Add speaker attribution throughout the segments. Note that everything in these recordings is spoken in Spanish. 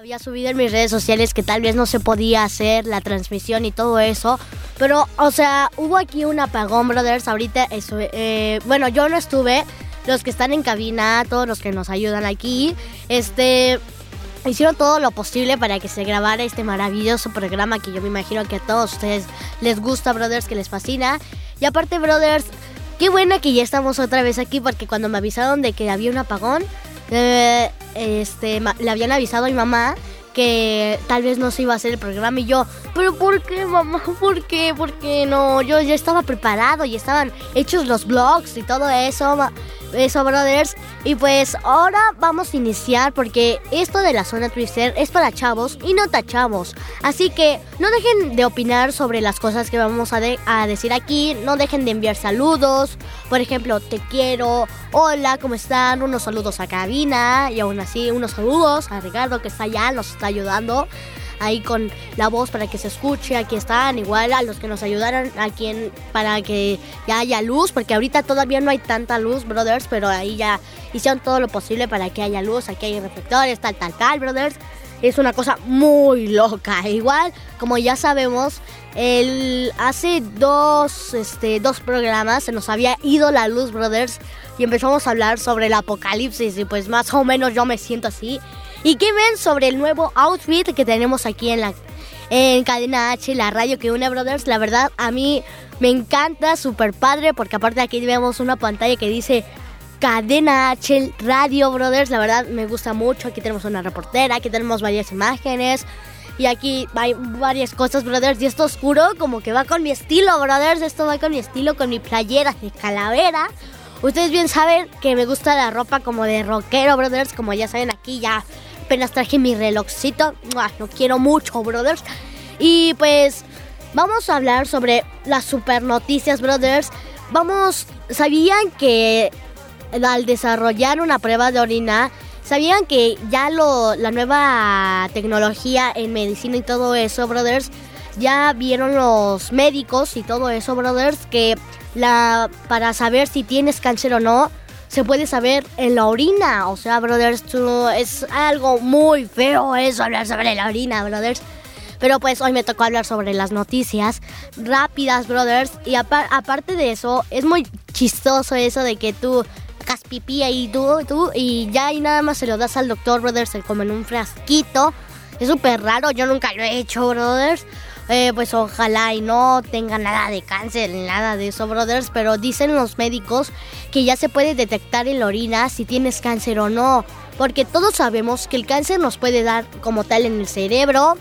Speaker 1: Había subido en mis redes sociales que tal vez no se podía hacer la transmisión y todo eso. Pero, o sea, hubo aquí un apagón, brothers. Ahorita, eh, bueno, yo no estuve. Los que están en cabina, todos los que nos ayudan aquí, este, hicieron todo lo posible para que se grabara este maravilloso programa que yo me imagino que a todos ustedes les gusta, brothers, que les fascina. Y aparte, brothers, qué buena que ya estamos otra vez aquí porque cuando me avisaron de que había un apagón, eh, este, le habían avisado a mi mamá que tal vez no se iba a hacer el programa y yo, pero ¿por qué mamá? ¿Por qué? ¿Por qué no? Yo ya estaba preparado y estaban hechos los blogs y todo eso eso, brothers. Y pues ahora vamos a iniciar porque esto de la zona Twister es para chavos y no tachavos. Así que no dejen de opinar sobre las cosas que vamos a, a decir aquí. No dejen de enviar saludos. Por ejemplo, te quiero. Hola, ¿cómo están? Unos saludos a cabina. Y aún así, unos saludos a Ricardo que está allá, nos está ayudando ahí con la voz para que se escuche. Aquí están, igual a los que nos ayudaron aquí para que ya haya luz, porque ahorita todavía no hay tanta luz, brothers, pero ahí ya hicieron todo lo posible para que haya luz. Aquí hay reflectores, tal, tal, tal, brothers. Es una cosa muy loca. Igual, como ya sabemos, el, hace dos, este, dos programas se nos había ido la luz, brothers, y empezamos a hablar sobre el apocalipsis. Y pues más o menos yo me siento así. ¿Y qué ven sobre el nuevo outfit que tenemos aquí en la en Cadena H, la radio que une Brothers? La verdad, a mí me encanta, súper padre, porque aparte aquí vemos una pantalla que dice Cadena H Radio Brothers. La verdad, me gusta mucho. Aquí tenemos una reportera, aquí tenemos varias imágenes. Y aquí hay varias cosas, brothers. Y esto oscuro, como que va con mi estilo, brothers. Esto va con mi estilo, con mi playera de calavera. Ustedes bien saben que me gusta la ropa como de rockero, brothers. Como ya saben, aquí ya apenas traje mi relojcito. Lo quiero mucho, brothers. Y pues vamos a hablar sobre las super noticias, brothers. Vamos, ¿sabían que al desarrollar una prueba de orina, sabían que ya lo, la nueva tecnología en medicina y todo eso, brothers, ya vieron los médicos y todo eso, brothers, que la para saber si tienes cáncer o no, se puede saber en la orina. O sea, brothers, es algo muy feo eso, hablar sobre la orina, brothers. Pero pues hoy me tocó hablar sobre las noticias rápidas, brothers. Y aparte de eso, es muy chistoso eso de que tú hagas pipí ahí tú, tú, y ya y nada más se lo das al doctor, brothers, como en un frasquito. Es súper raro, yo nunca lo he hecho, brothers. Eh, pues ojalá y no tenga nada de cáncer nada de eso, brothers. Pero dicen los médicos que ya se puede detectar en la orina si tienes cáncer o no. Porque todos sabemos que el cáncer nos puede dar como tal en el cerebro,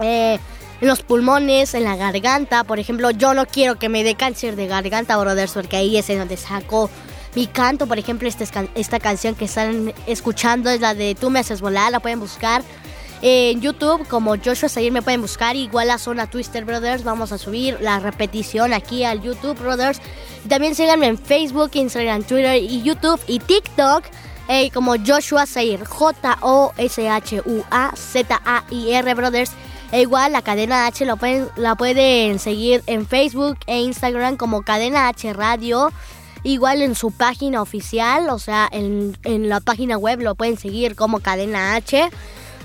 Speaker 1: eh, en los pulmones, en la garganta. Por ejemplo, yo no quiero que me dé cáncer de garganta, brothers, porque ahí es en donde saco mi canto. Por ejemplo, esta, esta canción que están escuchando es la de Tú me haces volar, la pueden buscar en YouTube como Joshua Sayir me pueden buscar. Igual la zona Twister Brothers. Vamos a subir la repetición aquí al YouTube Brothers. También síganme en Facebook, Instagram, Twitter y YouTube y TikTok. Eh, como Joshua Sayir, J-O-S-H-U-A-Z-A-I-R Brothers. E igual la cadena H la pueden, la pueden seguir en Facebook e Instagram como Cadena H Radio. Igual en su página oficial, o sea, en, en la página web lo pueden seguir como Cadena H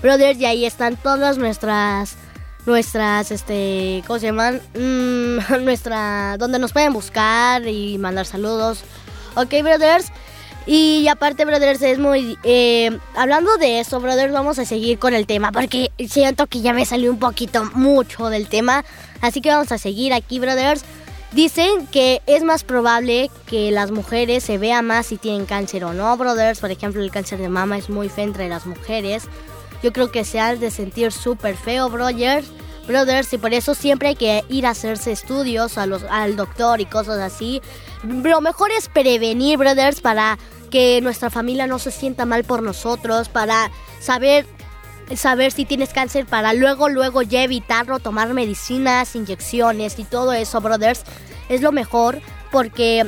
Speaker 1: brothers, y ahí están todas nuestras nuestras, este, ¿cómo se llaman? Mm, nuestra, donde nos pueden buscar y mandar saludos. Ok, brothers. Y aparte, brothers, es muy... Eh, hablando de eso, brothers, vamos a seguir con el tema porque siento que ya me salió un poquito mucho del tema. Así que vamos a seguir aquí, brothers. Dicen que es más probable que las mujeres se vean más si tienen cáncer o no, brothers. Por ejemplo, el cáncer de mama es muy feo entre las mujeres yo creo que se ha de sentir súper feo, brothers. Brothers, y por eso siempre hay que ir a hacerse estudios a los, al doctor y cosas así. Lo mejor es prevenir, brothers, para que nuestra familia no se sienta mal por nosotros, para saber saber si tienes cáncer para luego luego ya evitarlo, tomar medicinas, inyecciones y todo eso, brothers. Es lo mejor porque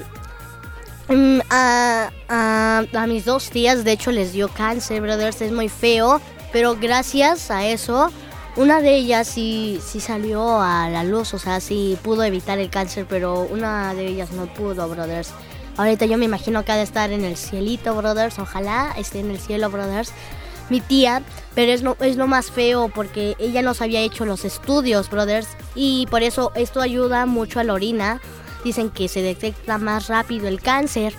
Speaker 1: mm, a, mis dos tías de hecho les dio cáncer, brothers, es muy feo. Pero gracias a eso, una de ellas sí, sí salió a la luz, o sea, sí pudo evitar el cáncer, pero una de ellas no pudo, brothers. Ahorita yo me imagino que ha de estar en el cielito, brothers. Ojalá esté en el cielo, brothers. mi tía, pero es lo, es lo más feo porque ella nos había hecho los estudios, brothers, y por eso esto ayuda mucho a la orina. Dicen que se detecta más rápido el cáncer.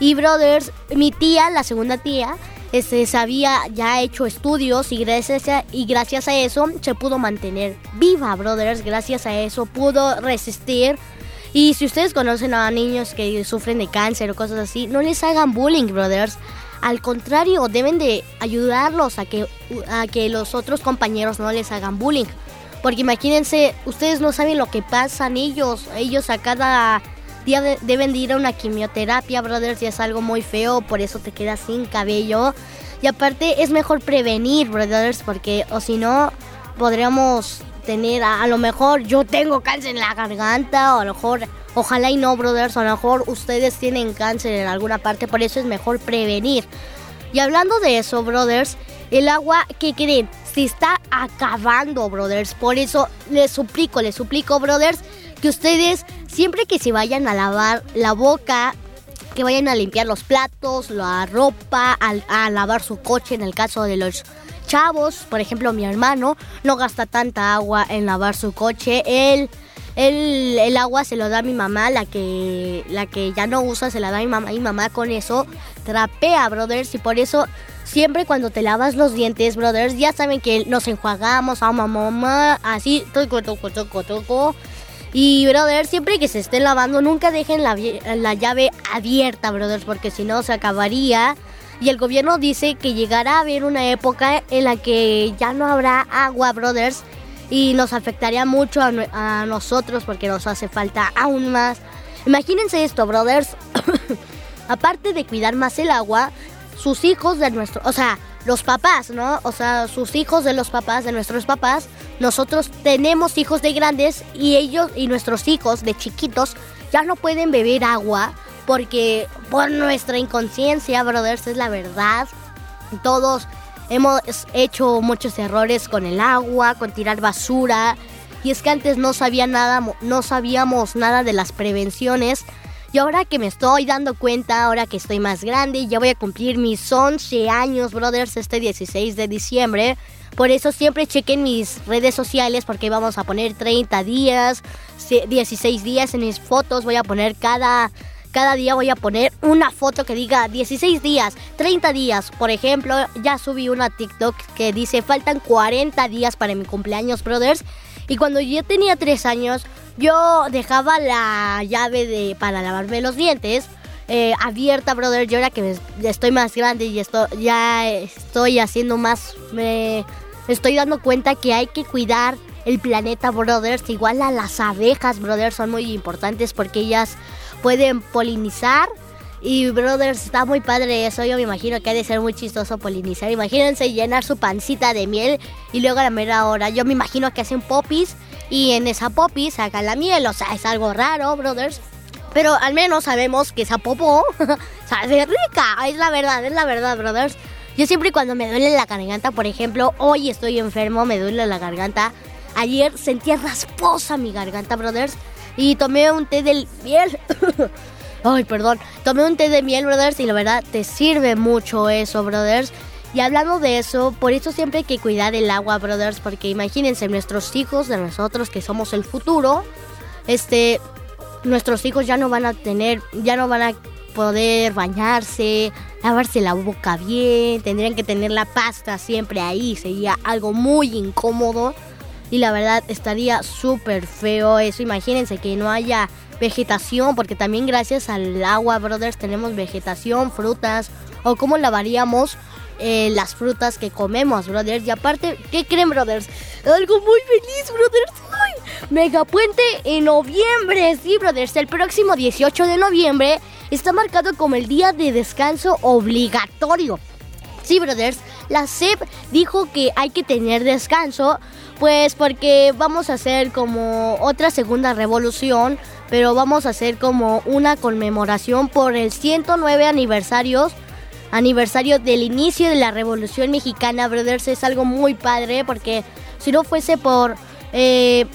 Speaker 1: Y brothers, mi tía, la segunda tía, este, se había ya hecho estudios y gracias, a, y gracias a eso se pudo mantener viva, brothers. Gracias a eso pudo resistir. Y si ustedes conocen a niños que sufren de cáncer o cosas así, no les hagan bullying, brothers. Al contrario, deben de ayudarlos a que, a que los otros compañeros no les hagan bullying. Porque imagínense, ustedes no saben lo que pasan ellos. Ellos a cada deben de ir a una quimioterapia, brothers, y es algo muy feo, por eso te quedas sin cabello. Y aparte es mejor prevenir, brothers, porque o si no, podríamos tener, a, lo mejor yo tengo cáncer en la garganta, o a lo mejor, ojalá y no, brothers, a lo mejor ustedes tienen cáncer en alguna parte, por eso es mejor prevenir. Y hablando de eso, brothers, el agua, ¿qué creen? Se está acabando, brothers. Por eso les suplico, les suplico, brothers, que ustedes siempre que se vayan a lavar la boca, que vayan a limpiar los platos, la ropa, a, lavar su coche en el caso de los chavos. Por ejemplo, mi hermano no gasta tanta agua en lavar su coche. Él, el agua se lo da mi mamá, la que, la que ya no usa se la da mi mamá. Mi mamá con eso trapea, brothers. Y por eso siempre cuando te lavas los dientes, brothers, ya saben que nos enjuagamos a mamá, así, toco, toco, toco, toco. Y, brother, siempre que se esté lavando, nunca dejen la, la llave abierta, brothers, porque si no se acabaría. Y el gobierno dice que llegará a haber una época en la que ya no habrá agua, brothers, y nos afectaría mucho a, a nosotros porque nos hace falta aún más. Imagínense esto, brothers. Aparte de cuidar más el agua, sus hijos de nuestro, o sea, los papás, ¿no? O sea, sus hijos de los papás, de nuestros papás, nosotros tenemos hijos de grandes y ellos y nuestros hijos de chiquitos ya no pueden beber agua porque por nuestra inconsciencia, brothers, es la verdad. Todos hemos hecho muchos errores con el agua, con tirar basura. Y es que antes no sabía nada, no sabíamos nada de las prevenciones. Y ahora que me estoy dando cuenta, ahora que estoy más grande, ya voy a cumplir mis 11 años, brothers, este 16 de diciembre. Por eso siempre chequen mis redes sociales porque vamos a poner 30 días, 16 días en mis fotos. Voy a poner cada, cada día, voy a poner una foto que diga 16 días, 30 días. Por ejemplo, ya subí una TikTok que dice faltan 40 días para mi cumpleaños, brothers. Y cuando yo tenía 3 años, yo dejaba la llave de, para lavarme los dientes eh, abierta, brother. Yo ahora que estoy más grande y esto, ya estoy haciendo más, me estoy dando cuenta que hay que cuidar el planeta, brothers. Igual a las abejas, brothers, son muy importantes porque ellas pueden polinizar. Y, brothers, está muy padre eso. Yo me imagino que ha de ser muy chistoso polinizar. Imagínense llenar su pancita de miel y luego a la mera hora. Yo me imagino que hacen popis y en esa popis sacan la miel. O sea, es algo raro, brothers. Pero al menos sabemos que esa popó sabe rica. Es la verdad, es la verdad, brothers. Yo siempre cuando me duele la garganta, por ejemplo, hoy estoy enfermo, me duele la garganta. Ayer sentía rasposa mi garganta, brothers. Y tomé un té de miel. Ay, perdón. Tomé un té de miel, brothers, y la verdad te sirve mucho eso, brothers. Y hablando de eso, por eso siempre hay que cuidar el agua, brothers, porque imagínense, nuestros hijos de nosotros que somos el futuro, este, nuestros hijos ya no van a tener, ya no van a poder bañarse, lavarse la boca bien, tendrían que tener la pasta siempre ahí, sería algo muy incómodo y la verdad estaría súper feo eso. Imagínense que no haya vegetación, porque también gracias al agua, brothers, tenemos vegetación, frutas, o cómo lavaríamos eh, las frutas que comemos, brothers. Y aparte, ¿qué creen, brothers? Algo muy feliz, brothers. ¡Ay! Megapuente en noviembre, sí, brothers. El próximo 18 de noviembre está marcado como el día de descanso obligatorio. Sí, brothers, la SEP dijo que hay que tener descanso, pues porque vamos a hacer como otra segunda revolución, pero vamos a hacer como una conmemoración por el 109 aniversarios aniversario del inicio de la Revolución Mexicana, brothers, es algo muy padre porque si no fuese por eh,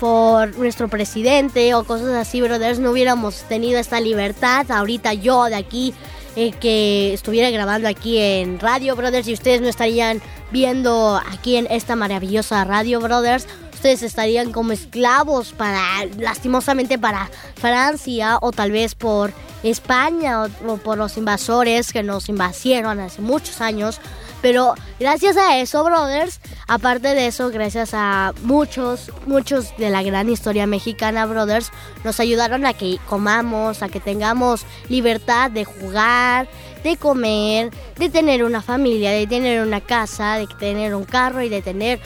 Speaker 1: por nuestro presidente o cosas así, brothers, no hubiéramos tenido esta libertad. Ahorita yo de aquí eh, que estuviera grabando aquí en Radio Brothers y ustedes no estarían viendo aquí en esta maravillosa Radio Brothers, ustedes estarían como esclavos para, lastimosamente para Francia o tal vez por España o, por los invasores que nos invasieron hace muchos años. Pero gracias a eso, brothers, aparte de eso, gracias a muchos, muchos de la gran historia mexicana, brothers, nos ayudaron a que comamos, a que tengamos libertad de jugar, de comer, de tener una familia, de tener una casa, de tener un carro y de tener...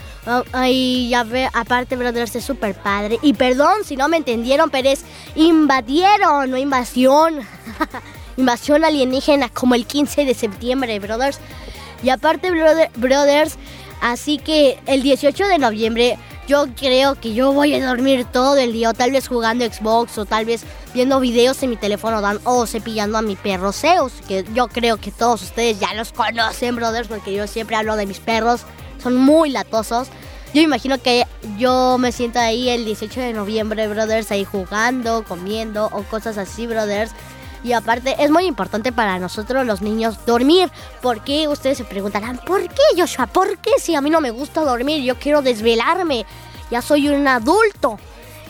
Speaker 1: Ay, ya ve, aparte, brothers, es súper padre. Y perdón si no me entendieron, pero es invadieron, no invasión. invasión alienígena como el 15 de septiembre, brothers. Y aparte, brothers, así que el 18 de noviembre yo creo que yo voy a dormir todo el día, tal vez jugando Xbox, o tal vez viendo videos en mi teléfono, o cepillando a mi perro Zeus, que yo creo que todos ustedes ya los conocen, brothers, porque yo siempre hablo de mis perros, son muy latosos. Yo imagino que yo me siento ahí el 18 de noviembre, brothers, ahí jugando, comiendo, o cosas así, brothers. Y aparte es muy importante para nosotros los niños dormir. Porque ustedes se preguntarán, ¿por qué Joshua? ¿Por qué si a mí no me gusta dormir? Yo quiero desvelarme. Ya soy un adulto.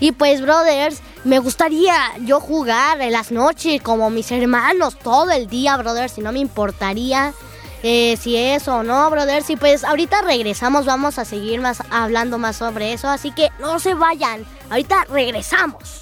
Speaker 1: Y pues, brothers, me gustaría yo jugar en las noches como mis hermanos todo el día, brothers. Y no me importaría eh, si eso o no, brothers. Y pues ahorita regresamos, vamos a seguir más hablando más sobre eso. Así que no se vayan. Ahorita regresamos.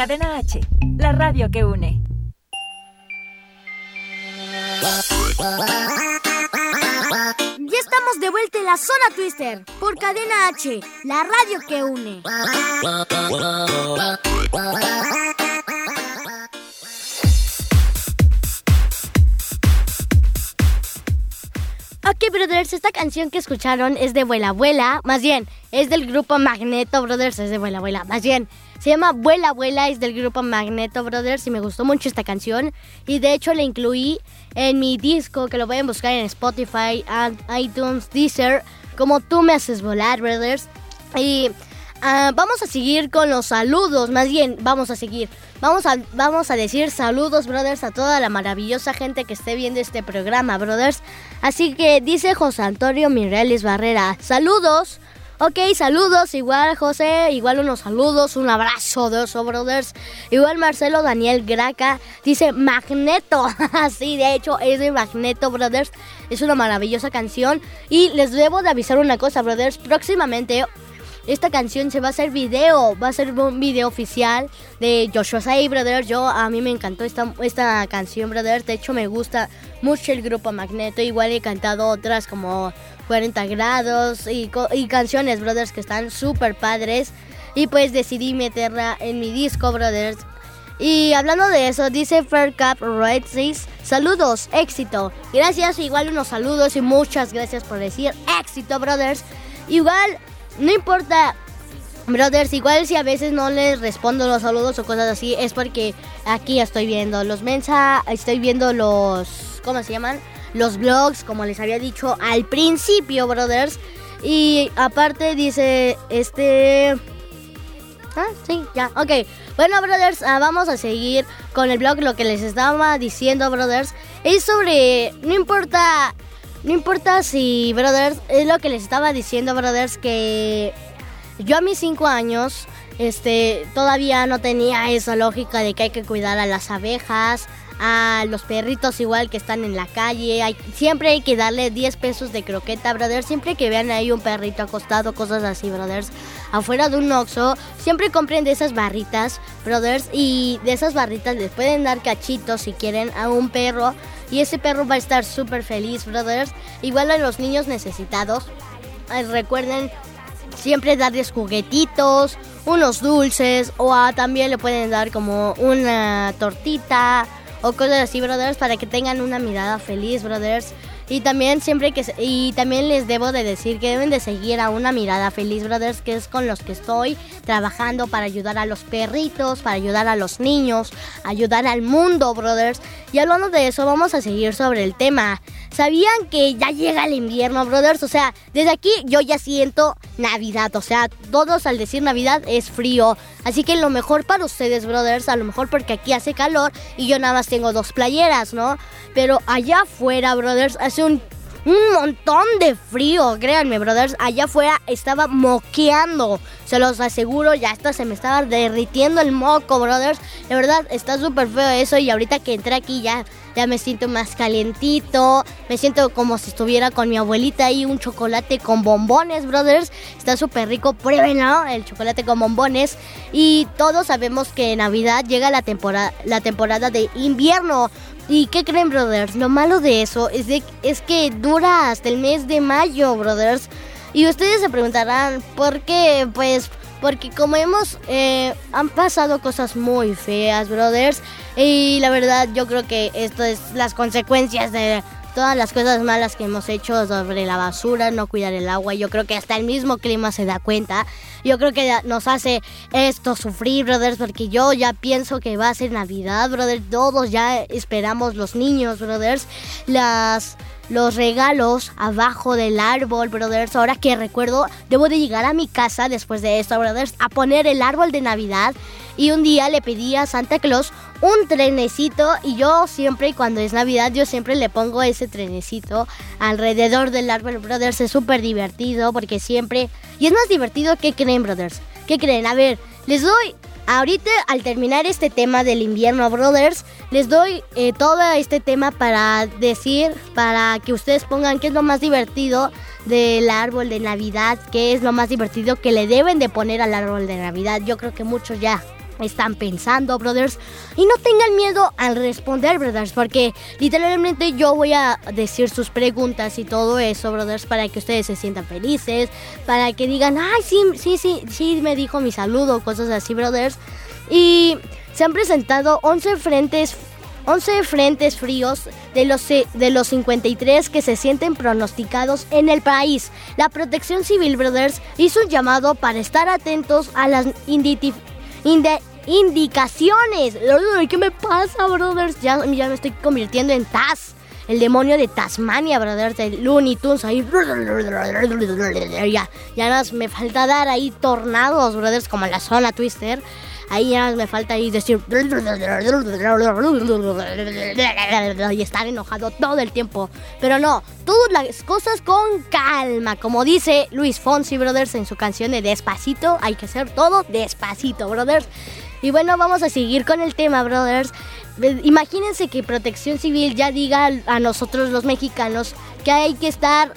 Speaker 2: Cadena H, la radio que une.
Speaker 1: Ya estamos de vuelta en la zona Twister por Cadena H, la radio que une. Ok, brothers, esta canción que escucharon es de Vuela Abuela, más bien, es del grupo Magneto Brothers, es de Vuela Abuela, más bien, se llama Vuela Abuela, es del grupo Magneto Brothers y me gustó mucho esta canción y de hecho la incluí en mi disco que lo pueden buscar en Spotify, iTunes, Deezer, como tú me haces volar, brothers. Y ah, vamos a seguir con los saludos, más bien, vamos a seguir. Vamos a, vamos a decir saludos, brothers, a toda la maravillosa gente que esté viendo este programa, brothers. Así que dice José Antonio Mireles Barrera, saludos. Ok, saludos, igual José, igual unos saludos, un abrazo de Oso Brothers. Igual Marcelo Daniel Graca dice Magneto. sí, de hecho es de Magneto Brothers. Es una maravillosa canción. Y les debo de avisar una cosa, Brothers. Próximamente esta canción se va a hacer video, va a ser un video oficial de Joshua Say Brothers. Yo a mí me encantó esta, esta canción, Brothers. De hecho me gusta mucho el grupo Magneto. Igual he cantado otras como 40 grados y, canciones, Brothers, que están súper padres. Y pues decidí meterla en mi disco, Brothers. Y hablando de eso, dice Faircap Red 6, saludos, éxito. Gracias, igual unos saludos y muchas gracias por decir éxito, brothers. Igual no importa, brothers, igual si a veces no les respondo los saludos o cosas así, es porque aquí estoy viendo los mensa, estoy viendo los, ¿cómo se llaman? Los blogs, como les había dicho al principio, brothers. Y aparte dice, este... Ah, sí, ya, ok. Bueno, brothers, ah, vamos a seguir con el blog. Lo que les estaba diciendo, brothers, es sobre, no importa no importa si, brothers, es lo que les estaba diciendo, brothers, que yo a mis 5 años, este, todavía no tenía esa lógica de que hay que cuidar a las abejas, a los perritos igual que están en la calle. Siempre hay que darle 10 pesos de croqueta, brothers. Siempre que vean ahí un perrito acostado, cosas así, brothers. Afuera de un oxo, siempre compren de esas barritas, brothers. Y de esas barritas les pueden dar cachitos si quieren a un perro. Y ese perro va a estar súper feliz, brothers. Igual a los niños necesitados. recuerden siempre darles juguetitos, unos dulces o también le pueden dar como una tortita o cosas así, brothers, para que tengan una mirada feliz, brothers. Y también siempre que y también les debo de decir que deben de seguir a una mirada feliz, brothers, que es con los que estoy trabajando para ayudar a los perritos, para ayudar a los niños, ayudar al mundo, brothers. Y hablando de eso, vamos a seguir sobre el tema. ¿Sabían que ya llega el invierno, brothers? O sea, desde aquí yo ya siento Navidad. O sea, todos al decir Navidad es frío. Así que lo mejor para ustedes, brothers, a lo mejor porque aquí hace calor y yo nada más tengo dos playeras, ¿no? Pero allá afuera, brothers, hace un un montón de frío, créanme, brothers. Allá afuera estaba moqueando. Se los aseguro, ya hasta se me estaba derritiendo el moco, brothers. De verdad, está súper feo eso. Y ahorita que entré aquí ya, ya me siento más calientito. Me siento como si estuviera con mi abuelita ahí, un chocolate con bombones, brothers. Está súper rico, pruébenlo, el chocolate con bombones. Y todos sabemos que en Navidad llega la temporada, la temporada de invierno. ¿Y qué creen, brothers? Lo malo de eso es, de, es que dura hasta el mes de mayo, brothers. Y ustedes se preguntarán, ¿por qué? Pues porque como hemos, eh, han pasado cosas muy feas, brothers. Y la verdad yo creo que esto es las consecuencias de todas las cosas malas que hemos hecho sobre la basura, no cuidar el agua. Yo creo que hasta el mismo clima se da cuenta. Yo creo que nos hace esto sufrir, brothers, porque yo ya pienso que va a ser Navidad, brothers. Todos ya esperamos los niños, brothers. Las los regalos abajo del árbol, brothers. Ahora que recuerdo, debo de llegar a mi casa después de esto, brothers, a poner el árbol de Navidad. Y un día le pedí a Santa Claus un trenecito y yo siempre, cuando es Navidad, yo siempre le pongo ese trenecito alrededor del árbol, brothers. Es súper divertido porque siempre... Y es más divertido que creen, brothers. ¿Qué creen? A ver, les doy Ahorita al terminar este tema del invierno, brothers, les doy eh, todo este tema para decir, para que ustedes pongan qué es lo más divertido del árbol de Navidad, qué es lo más divertido que le deben de poner al árbol de Navidad. Yo creo que muchos ya están pensando, brothers. Y no tengan miedo al responder, brothers, porque literalmente yo voy a decir sus preguntas y todo eso, brothers, para que ustedes se sientan felices, para que digan, ay, sí, sí, sí, sí, me dijo mi saludo, cosas así, brothers. Y se han presentado 11 frentes 11 frentes fríos de los, de los 53 que se sienten pronosticados en el país. La Protección Civil Brothers hizo un llamado para estar atentos a las indicaciones. ¿Qué me pasa, brothers? Ya, ya me estoy convirtiendo en Taz. El demonio de Tasmania, brothers, de Looney Tunes. Ahí. Ya, ya me falta dar ahí tornados, brothers, como en la zona Twister. Ahí ya me falta ahí decir y estar enojado todo el tiempo. Pero no, todas las cosas con calma. Como dice Luis Fonsi Brothers en su canción de Despacito, hay que hacer todo despacito, brothers. Y bueno, vamos a seguir con el tema, brothers. Imagínense que Protección Civil ya diga a nosotros los mexicanos que hay que estar,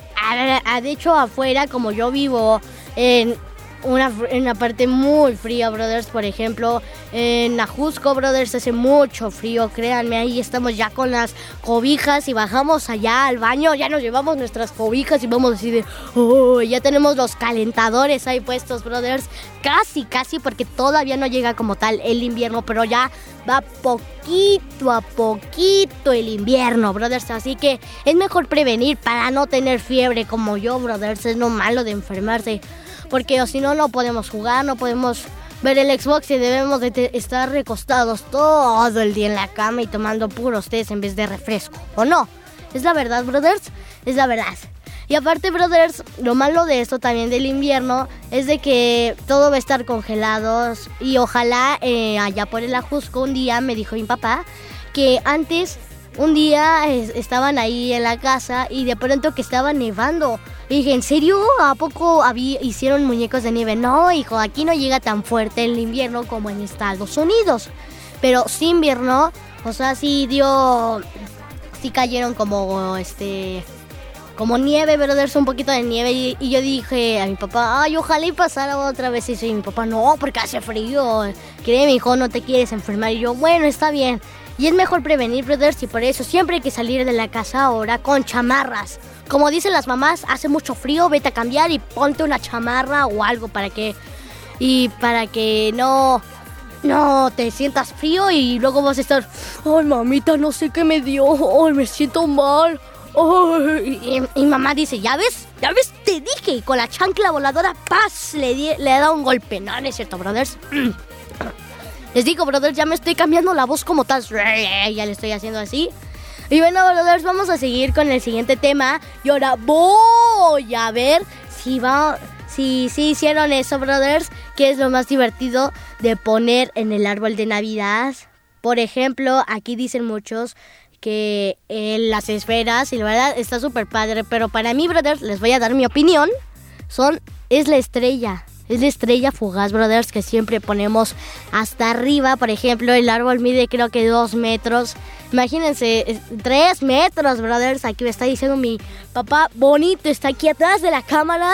Speaker 1: de hecho, afuera, como yo vivo en una, una parte muy fría, brothers. Por ejemplo, en Ajusco, brothers, hace mucho frío, créanme. Ahí estamos ya con las cobijas y bajamos allá al baño. Ya nos llevamos nuestras cobijas y vamos así de, oh, ya tenemos los calentadores ahí puestos, brothers. Casi, casi, porque todavía no llega como tal el invierno, pero ya va poquito a poquito el invierno, brothers. Así que es mejor prevenir para no tener fiebre como yo, brothers. Es lo malo de enfermarse porque si no, no podemos jugar, no podemos ver el Xbox y debemos de estar recostados todo el día en la cama y tomando puros tés en vez de refresco. ¿O no? ¿Es la verdad, brothers? Es la verdad. Y aparte, brothers, lo malo de esto también del invierno es de que todo va a estar congelado y ojalá eh, allá por el Ajusco un día me dijo mi papá que antes un día estaban ahí en la casa y de pronto que estaba nevando. Y dije, ¿en serio? ¿A poco había, hicieron muñecos de nieve? No, hijo, aquí no llega tan fuerte el invierno como en Estados Unidos. Pero sí invierno, o sea, sí dio, sí cayeron como, este, como nieve, brothers, un poquito de nieve. Y, yo dije a mi papá, ay, ojalá y pasara otra vez eso. Y mi papá, no, porque hace frío. mi hijo, no te quieres enfermar. Y yo, bueno, está bien. Y es mejor prevenir, brothers, y por eso siempre hay que salir de la casa ahora con chamarras. Como dicen las mamás, hace mucho frío, vete a cambiar y ponte una chamarra o algo para que... Y para que no... No te sientas frío y luego vas a estar... Ay, mamita, no sé qué me dio. Ay, me siento mal. y, mamá dice, ¿ya ves? ¿Ya ves? Te dije. Y con la chancla voladora, paz, le, le da un golpe. No, no es cierto, brothers. Les digo, brothers, ya me estoy cambiando la voz como tal. Ya le estoy haciendo así. Y bueno, brothers, vamos a seguir con el siguiente tema. Y ahora voy a ver si va. Si, si hicieron eso, brothers, que es lo más divertido de poner en el árbol de Navidad. Por ejemplo, aquí dicen muchos que en las esferas, y la verdad está súper padre, pero para mí, brothers, les voy a dar mi opinión, son, es la estrella. Es la estrella fugaz, brothers, que siempre ponemos hasta arriba. Por ejemplo, el árbol mide creo que dos metros. Imagínense, tres metros, brothers. Aquí me está diciendo mi papá bonito, está aquí atrás de la cámara.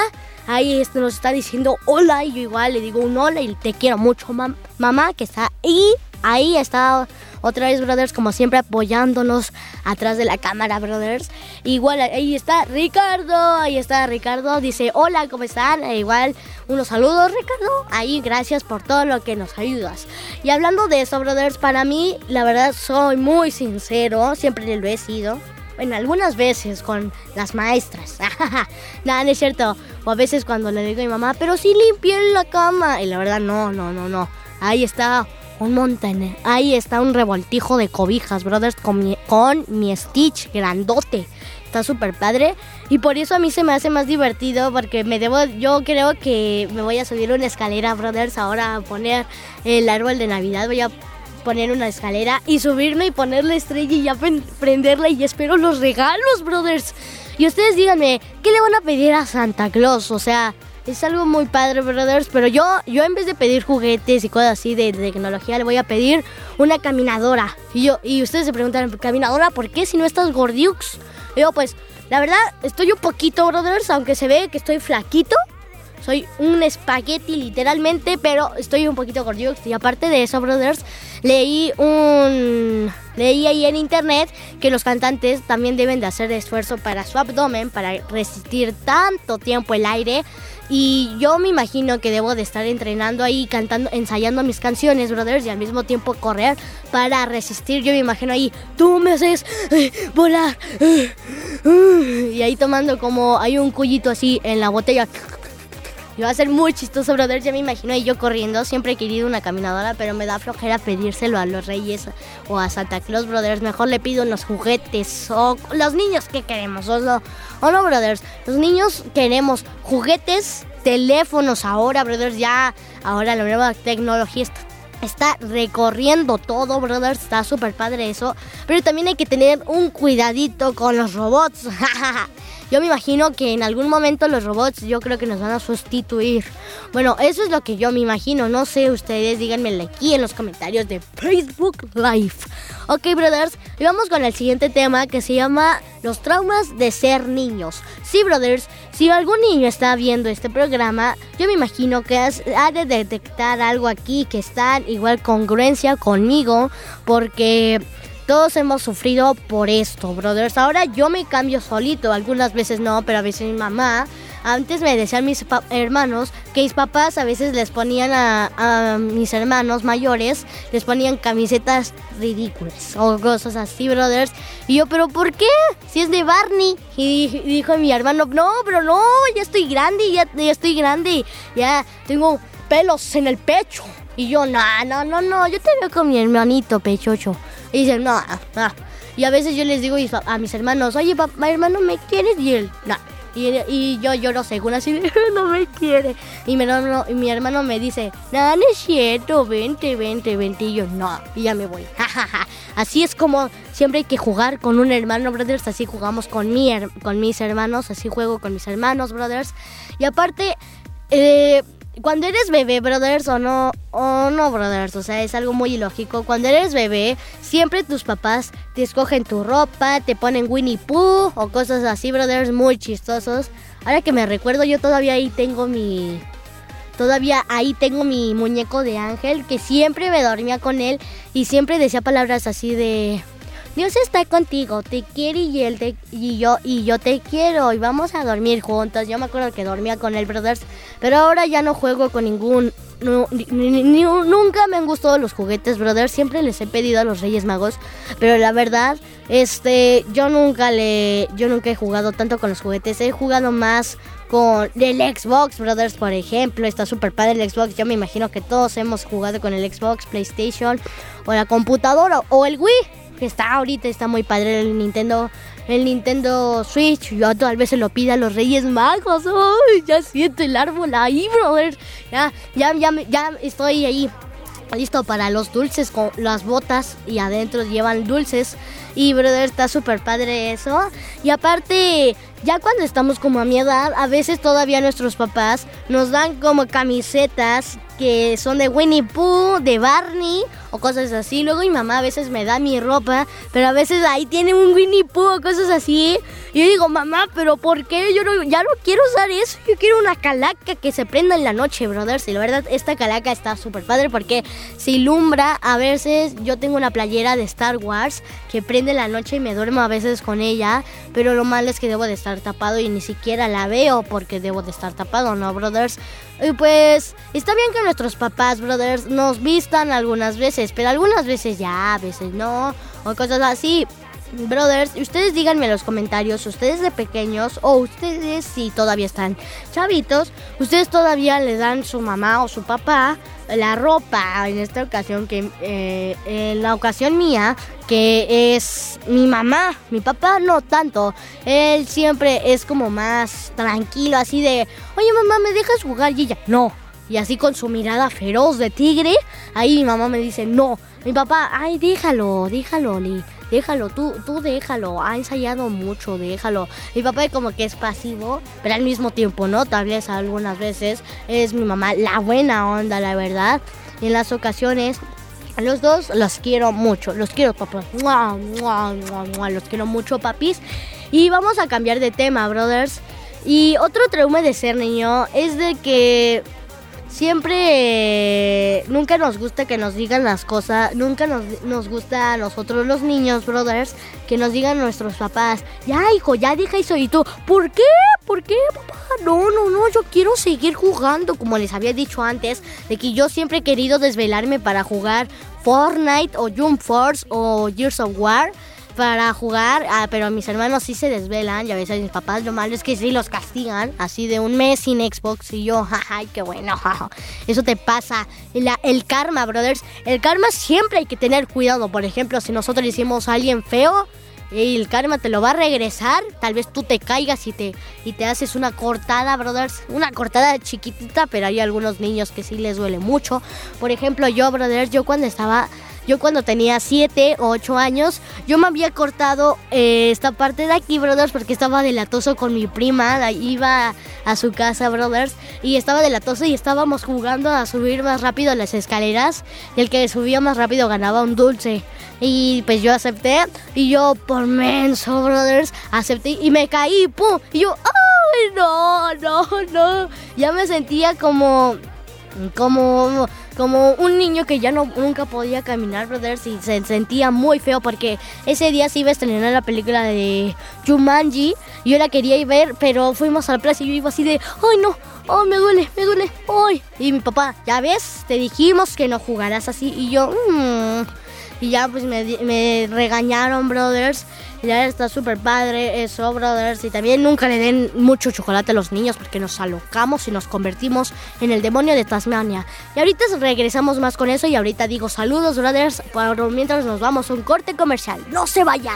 Speaker 1: Ahí nos está diciendo hola y yo igual le digo un hola y te quiero mucho, mamá, que está ahí. Ahí está otra vez, brothers, como siempre apoyándonos atrás de la cámara, brothers. Igual ahí está Ricardo, ahí está Ricardo, dice hola, ¿cómo están? E igual unos saludos, Ricardo. Ahí, gracias por todo lo que nos ayudas. Y hablando de eso, brothers, para mí, la verdad, soy muy sincero, siempre lo he sido. Bueno, algunas veces con las maestras. Nada, no es cierto. O a veces cuando le digo a mi mamá, pero sí limpié la cama. Y la verdad, no, no, no, no. Ahí está un montón. Ahí está un revoltijo de cobijas, brothers, con mi, con mi Stitch grandote. Está súper padre. Y por eso a mí se me hace más divertido porque me debo, yo creo que me voy a subir una escalera, brothers, ahora a poner el árbol de Navidad. Voy a poner una escalera y subirme y poner la estrella y ya prenderla y espero los regalos, brothers. Y ustedes díganme, ¿qué le van a pedir a Santa Claus? O sea, es algo muy padre, brothers. Pero yo, yo en vez de pedir juguetes y cosas así de, tecnología, le voy a pedir una caminadora. Y yo, y ustedes se preguntan, ¿caminadora por qué si no estás gordiux? Y yo, pues, la verdad, estoy un poquito, brothers, aunque se ve que estoy flaquito. Soy un espagueti literalmente, pero estoy un poquito gordito. Y aparte de eso, brothers, leí un leí ahí en internet que los cantantes también deben de hacer esfuerzo para su abdomen para resistir tanto tiempo el aire y yo me imagino que debo de estar entrenando ahí cantando ensayando mis canciones brothers y al mismo tiempo correr para resistir yo me imagino ahí tú me haces eh, volar eh, eh", y ahí tomando como hay un cullito así en la botella y va a ser muy chistoso, brother. Ya me imagino y yo corriendo. Siempre he querido una caminadora, pero me da flojera pedírselo a los reyes o a Santa Claus, brothers. Mejor le pido unos juguetes o los niños que queremos. O no, o no, brothers. Los niños queremos juguetes, teléfonos ahora, brothers. Ya, ahora la nueva tecnología está está recorriendo todo, brothers. Está súper padre eso. Pero también hay que tener un cuidadito con los robots. Yo me imagino que en algún momento los robots yo creo que nos van a sustituir. Bueno, eso es lo que yo me imagino. No sé, ustedes díganme aquí en los comentarios de Facebook Live. Ok, brothers, y vamos con el siguiente tema que se llama los traumas de ser niños. Sí, brothers, si algún niño está viendo este programa, yo me imagino que ha de detectar algo aquí que está igual congruencia conmigo, porque todos hemos sufrido por esto, brothers. Ahora yo me cambio solito, algunas veces no, pero a veces mi mamá. Antes me decían mis hermanos que mis papás a veces les ponían a, mis hermanos mayores, les ponían camisetas ridículas o cosas así, brothers. Y yo, ¿pero por qué? Si es de Barney. Y dijo mi hermano, no, pero no, ya estoy grande, ya, ya estoy grande, ya tengo pelos en el pecho. Y yo, no, no, no, no, yo te veo con mi hermanito pechocho. Y dicen, no, no. Y a veces yo les digo a mis hermanos, oye, papá, hermano, ¿me quieres? Y él, no. Y, yo lloro según así, no me quiere. Y mi, hermano, me dice, no, no es cierto, vente, vente, vente. Y yo, no, y ya me voy. así es como siempre hay que jugar con un hermano, brothers. Así jugamos con, mi, con mis hermanos, así juego con mis hermanos, brothers. Y aparte, eh cuando eres bebé, brothers, o no, o no, brothers, o sea, es algo muy ilógico. Cuando eres bebé, siempre tus papás te escogen tu ropa, te ponen Winnie Pooh o cosas así, brothers, muy chistosos. Ahora que me recuerdo, yo todavía ahí tengo mi. Todavía ahí tengo mi muñeco de ángel que siempre me dormía con él y siempre decía palabras así de. Dios está contigo, te quiere y él te, y yo y yo te quiero y vamos a dormir juntos. Yo me acuerdo que dormía con él, brothers, pero ahora ya no juego con ningún nunca me han gustado los juguetes, brothers. Siempre les he pedido a los Reyes Magos, pero la verdad, este, yo nunca le, yo nunca he jugado tanto con los juguetes. He jugado más con el Xbox, brothers, por ejemplo. Está súper padre el Xbox. Yo me imagino que todos hemos jugado con el Xbox, PlayStation o la computadora o el Wii que está ahorita, está muy padre el Nintendo, el Nintendo Switch. Yo tal vez se lo pida a los Reyes Magos. ya siento el árbol ahí, brother. Ya, ya, ya, ya estoy ahí. Listo para los dulces con las botas y adentro llevan dulces. Y brother, está súper padre eso. Y aparte, ya cuando estamos como a mi edad, a veces todavía nuestros papás nos dan como camisetas que son de Winnie Pooh, de Barney o cosas así. Luego mi mamá a veces me da mi ropa, pero a veces ahí tiene un Winnie Pooh o cosas así. Y yo digo, mamá, pero ¿por qué? Yo ya no quiero usar eso. Yo quiero una calaca que se prenda en la noche, brothers. Y la verdad, esta calaca está súper padre porque se ilumbra. A veces yo tengo una playera de Star Wars que prende la noche y me duermo a veces con ella. Pero lo malo es que debo de estar tapado y ni siquiera la veo porque debo de estar tapado, ¿no, brothers? Y pues está bien que nuestros papás, brothers, nos vistan algunas veces, pero algunas veces ya, a veces no, o cosas así. Brothers, ustedes díganme en los comentarios, ustedes de pequeños o ustedes si todavía están chavitos, ustedes todavía le dan su mamá o su papá la ropa, en esta ocasión que eh, en la ocasión mía, que es mi mamá, mi papá no tanto, él siempre es como más tranquilo, así de, oye mamá, ¿me dejas jugar? Y ella, no. Y así con su mirada feroz de tigre, ahí mi mamá me dice, no. Mi papá, ay, déjalo, déjalo, Lee déjalo, tú, tú déjalo, ha ensayado mucho, déjalo. Mi papá como que es pasivo, pero al mismo tiempo, ¿no? Tal vez algunas veces es mi mamá la buena onda, la verdad. Y en las ocasiones los dos los quiero mucho, los quiero papá, los quiero mucho papis. Y vamos a cambiar de tema, brothers. Y otro trauma de ser niño es de que siempre nunca nos gusta que nos digan las cosas, nunca nos, nos, gusta a nosotros los niños, brothers, que nos digan nuestros papás, ya hijo, ya deja eso y tú, ¿por qué? ¿Por qué, papá? No, no, no, yo quiero seguir jugando, como les había dicho antes, de que yo siempre he querido desvelarme para jugar Fortnite o Jump Force o Gears of War para jugar, ah, pero mis hermanos sí se desvelan y a veces mis papás lo malo es que sí los castigan, así de un mes sin Xbox y yo, ay, qué bueno, eso te pasa. el karma, brothers, el karma siempre hay que tener cuidado, por ejemplo, si nosotros hicimos a alguien feo, y el karma te lo va a regresar. Tal vez tú te caigas y te, y te haces una cortada, brothers. Una cortada chiquitita, pero hay algunos niños que sí les duele mucho. Por ejemplo, yo, brothers, yo cuando estaba yo cuando tenía 7 o 8 años, yo me había cortado eh, esta parte de aquí, brothers, porque estaba delatoso con mi prima. Iba a su casa, brothers, y estaba delatoso y estábamos jugando a subir más rápido las escaleras. Y el que subía más rápido ganaba un dulce. Y pues yo acepté, y yo por menso, brothers, acepté y me caí, ¡pum! Y yo, ¡ay, no, no, no! Ya me sentía como como, como un niño que ya no, nunca podía caminar, brothers, y se sentía muy feo porque ese día se iba a estrenar la película de Jumanji. Yo la quería ir ver, pero fuimos a la plaza y yo iba así de, ay no, ay me duele, me duele, ay. Y mi papá, ya ves, te dijimos que no jugarás así. Y yo, mmm. Y ya pues me, regañaron, brothers. Ya está súper padre eso, brothers. Y también nunca le den mucho chocolate a los niños porque nos alocamos y nos convertimos en el demonio de Tasmania. Y ahorita regresamos más con eso y ahorita digo saludos, brothers, mientras nos vamos a un corte comercial. ¡No se vaya!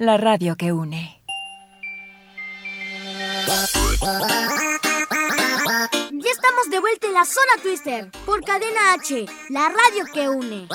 Speaker 2: La radio que une.
Speaker 1: Ya estamos de vuelta en la zona Twister por Cadena H, la radio que une.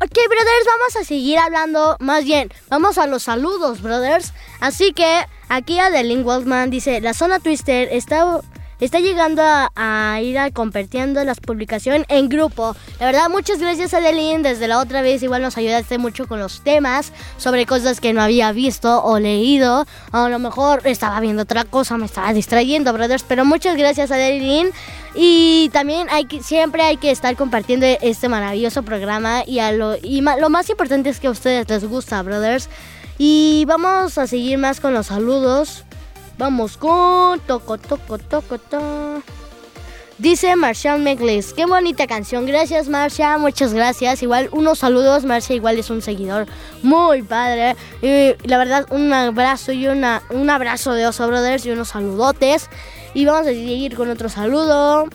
Speaker 1: Ok, brothers, vamos a seguir hablando. Más bien, vamos a los saludos, brothers. Así que aquí Adeline Waldman dice: La zona Twister está está llegando a, ir a compartiendo las publicaciones en grupo. La verdad, muchas gracias Adeline. Desde la otra vez igual nos ayudaste mucho con los temas sobre cosas que no había visto o leído. a lo mejor estaba viendo otra cosa, me estaba distrayendo, brothers. Pero muchas gracias Adeline. Y también hay que, siempre hay que estar compartiendo este maravilloso programa. Y, a lo, y lo más importante es que a ustedes les gusta, brothers. Y vamos a seguir más con los saludos. Vamos con Toco, Toco, Toco. Dice Marshall Meglis, qué bonita canción. Gracias Marcia, muchas gracias. Igual unos saludos, Marcia igual es un seguidor muy padre. La verdad, un abrazo y una, un abrazo de Oso Brothers y unos saludotes. Y vamos a seguir con otro saludo.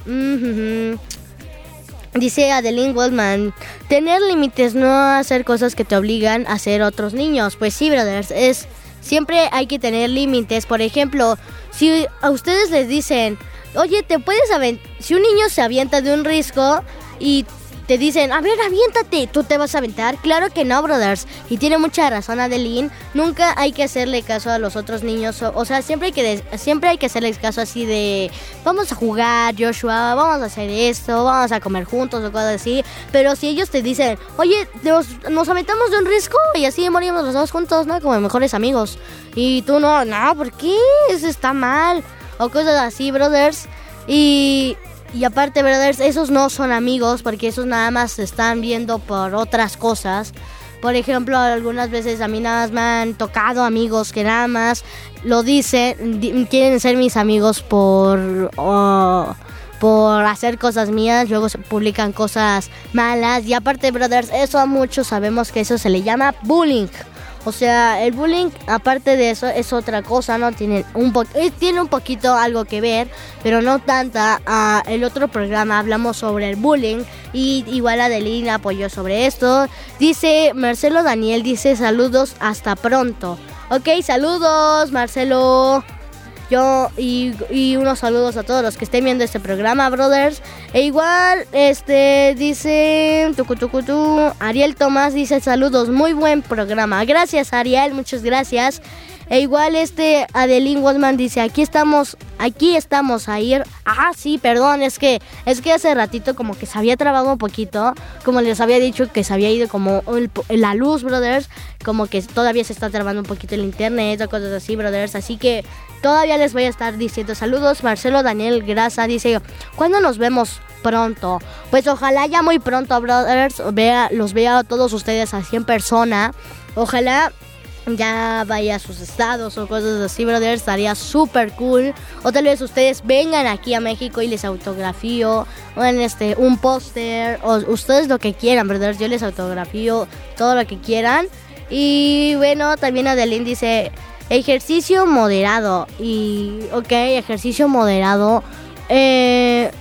Speaker 1: Dice Adeline Goldman, tener límites, no hacer cosas que te obligan a hacer otros niños. Pues sí, brothers, es siempre hay que tener límites. Por ejemplo, si a ustedes les dicen, oye, te puedes aventar, si un niño se avienta de un risco y te dicen, a ver, aviéntate, tú te vas a aventar. Claro que no, brothers. Y tiene mucha razón Adeline. Nunca hay que hacerle caso a los otros niños. O, sea, siempre hay, que siempre hay que hacerles caso así de, vamos a jugar, Joshua, vamos a hacer esto, vamos a comer juntos o cosas así. Pero si ellos te dicen, oye, nos, aventamos de un risco y así morimos los dos juntos, ¿no? Como mejores amigos. Y tú no, no, ¿por qué? Eso está mal. O cosas así, brothers. Y y aparte, brothers, esos no son amigos porque esos nada más se están viendo por otras cosas. Por ejemplo, algunas veces a mí nada más me han tocado amigos que nada más lo dicen, quieren ser mis amigos por, por hacer cosas mías, luego se publican cosas malas. Y aparte, brothers, eso a muchos sabemos que eso se le llama bullying. O sea, el bullying, aparte de eso, es otra cosa, ¿no? Tiene un, eh, tiene un poquito algo que ver, pero no tanta. Ah, el otro programa hablamos sobre el bullying y igual Adeline apoyó sobre esto. Dice Marcelo Daniel, dice saludos, hasta pronto. Ok, saludos, Marcelo. Yo y, unos saludos a todos los que estén viendo este programa, brothers. E igual, este, dice, tucu, Ariel Tomás dice saludos, muy buen programa. Gracias Ariel, muchas gracias. E igual este Adeline Waldman dice, aquí estamos, aquí estamos a ir. Ah, sí, perdón, es que es que hace ratito como que se había trabado un poquito, como les había dicho que se había ido como la luz, brothers, como que todavía se está trabando un poquito el internet o cosas así, brothers, así que todavía les voy a estar diciendo saludos. Marcelo Daniel Grasa dice, ¿cuándo nos vemos? pronto. Pues ojalá ya muy pronto, brothers, vea, los vea a todos ustedes así en persona. Ojalá ya vaya a sus estados o cosas así, brother, estaría súper cool. O tal vez ustedes vengan aquí a México y les autografío o en este un póster o ustedes lo que quieran, brothers, yo les autografío todo lo que quieran. Y bueno, también Adeline dice ejercicio moderado y ok, ejercicio moderado. Eh,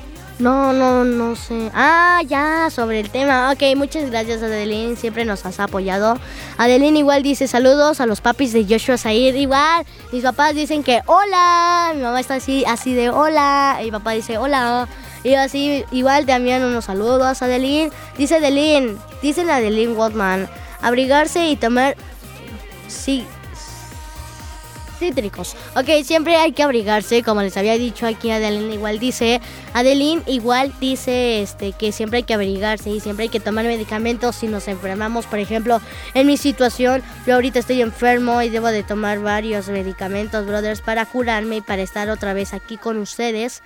Speaker 1: no, no, no sé. Ah, ya, sobre el tema. Ok, muchas gracias Adeline, siempre nos has apoyado. Adeline igual dice saludos a los papis de Joshua Said. Igual, mis papás dicen que hola. Mi mamá está así, así de hola. Y mi papá dice hola. Y así, igual también unos saludos a Adeline. Dice Adeline, dice Adeline Watman, abrigarse y tomar... Sí, Ok, siempre hay que abrigarse, como les había dicho aquí Adeline igual dice, Adeline igual dice este que siempre hay que abrigarse y siempre hay que tomar medicamentos si nos enfermamos. Por ejemplo, en mi situación, yo ahorita estoy enfermo y debo de tomar varios medicamentos, brothers, para curarme y para estar otra vez aquí con ustedes.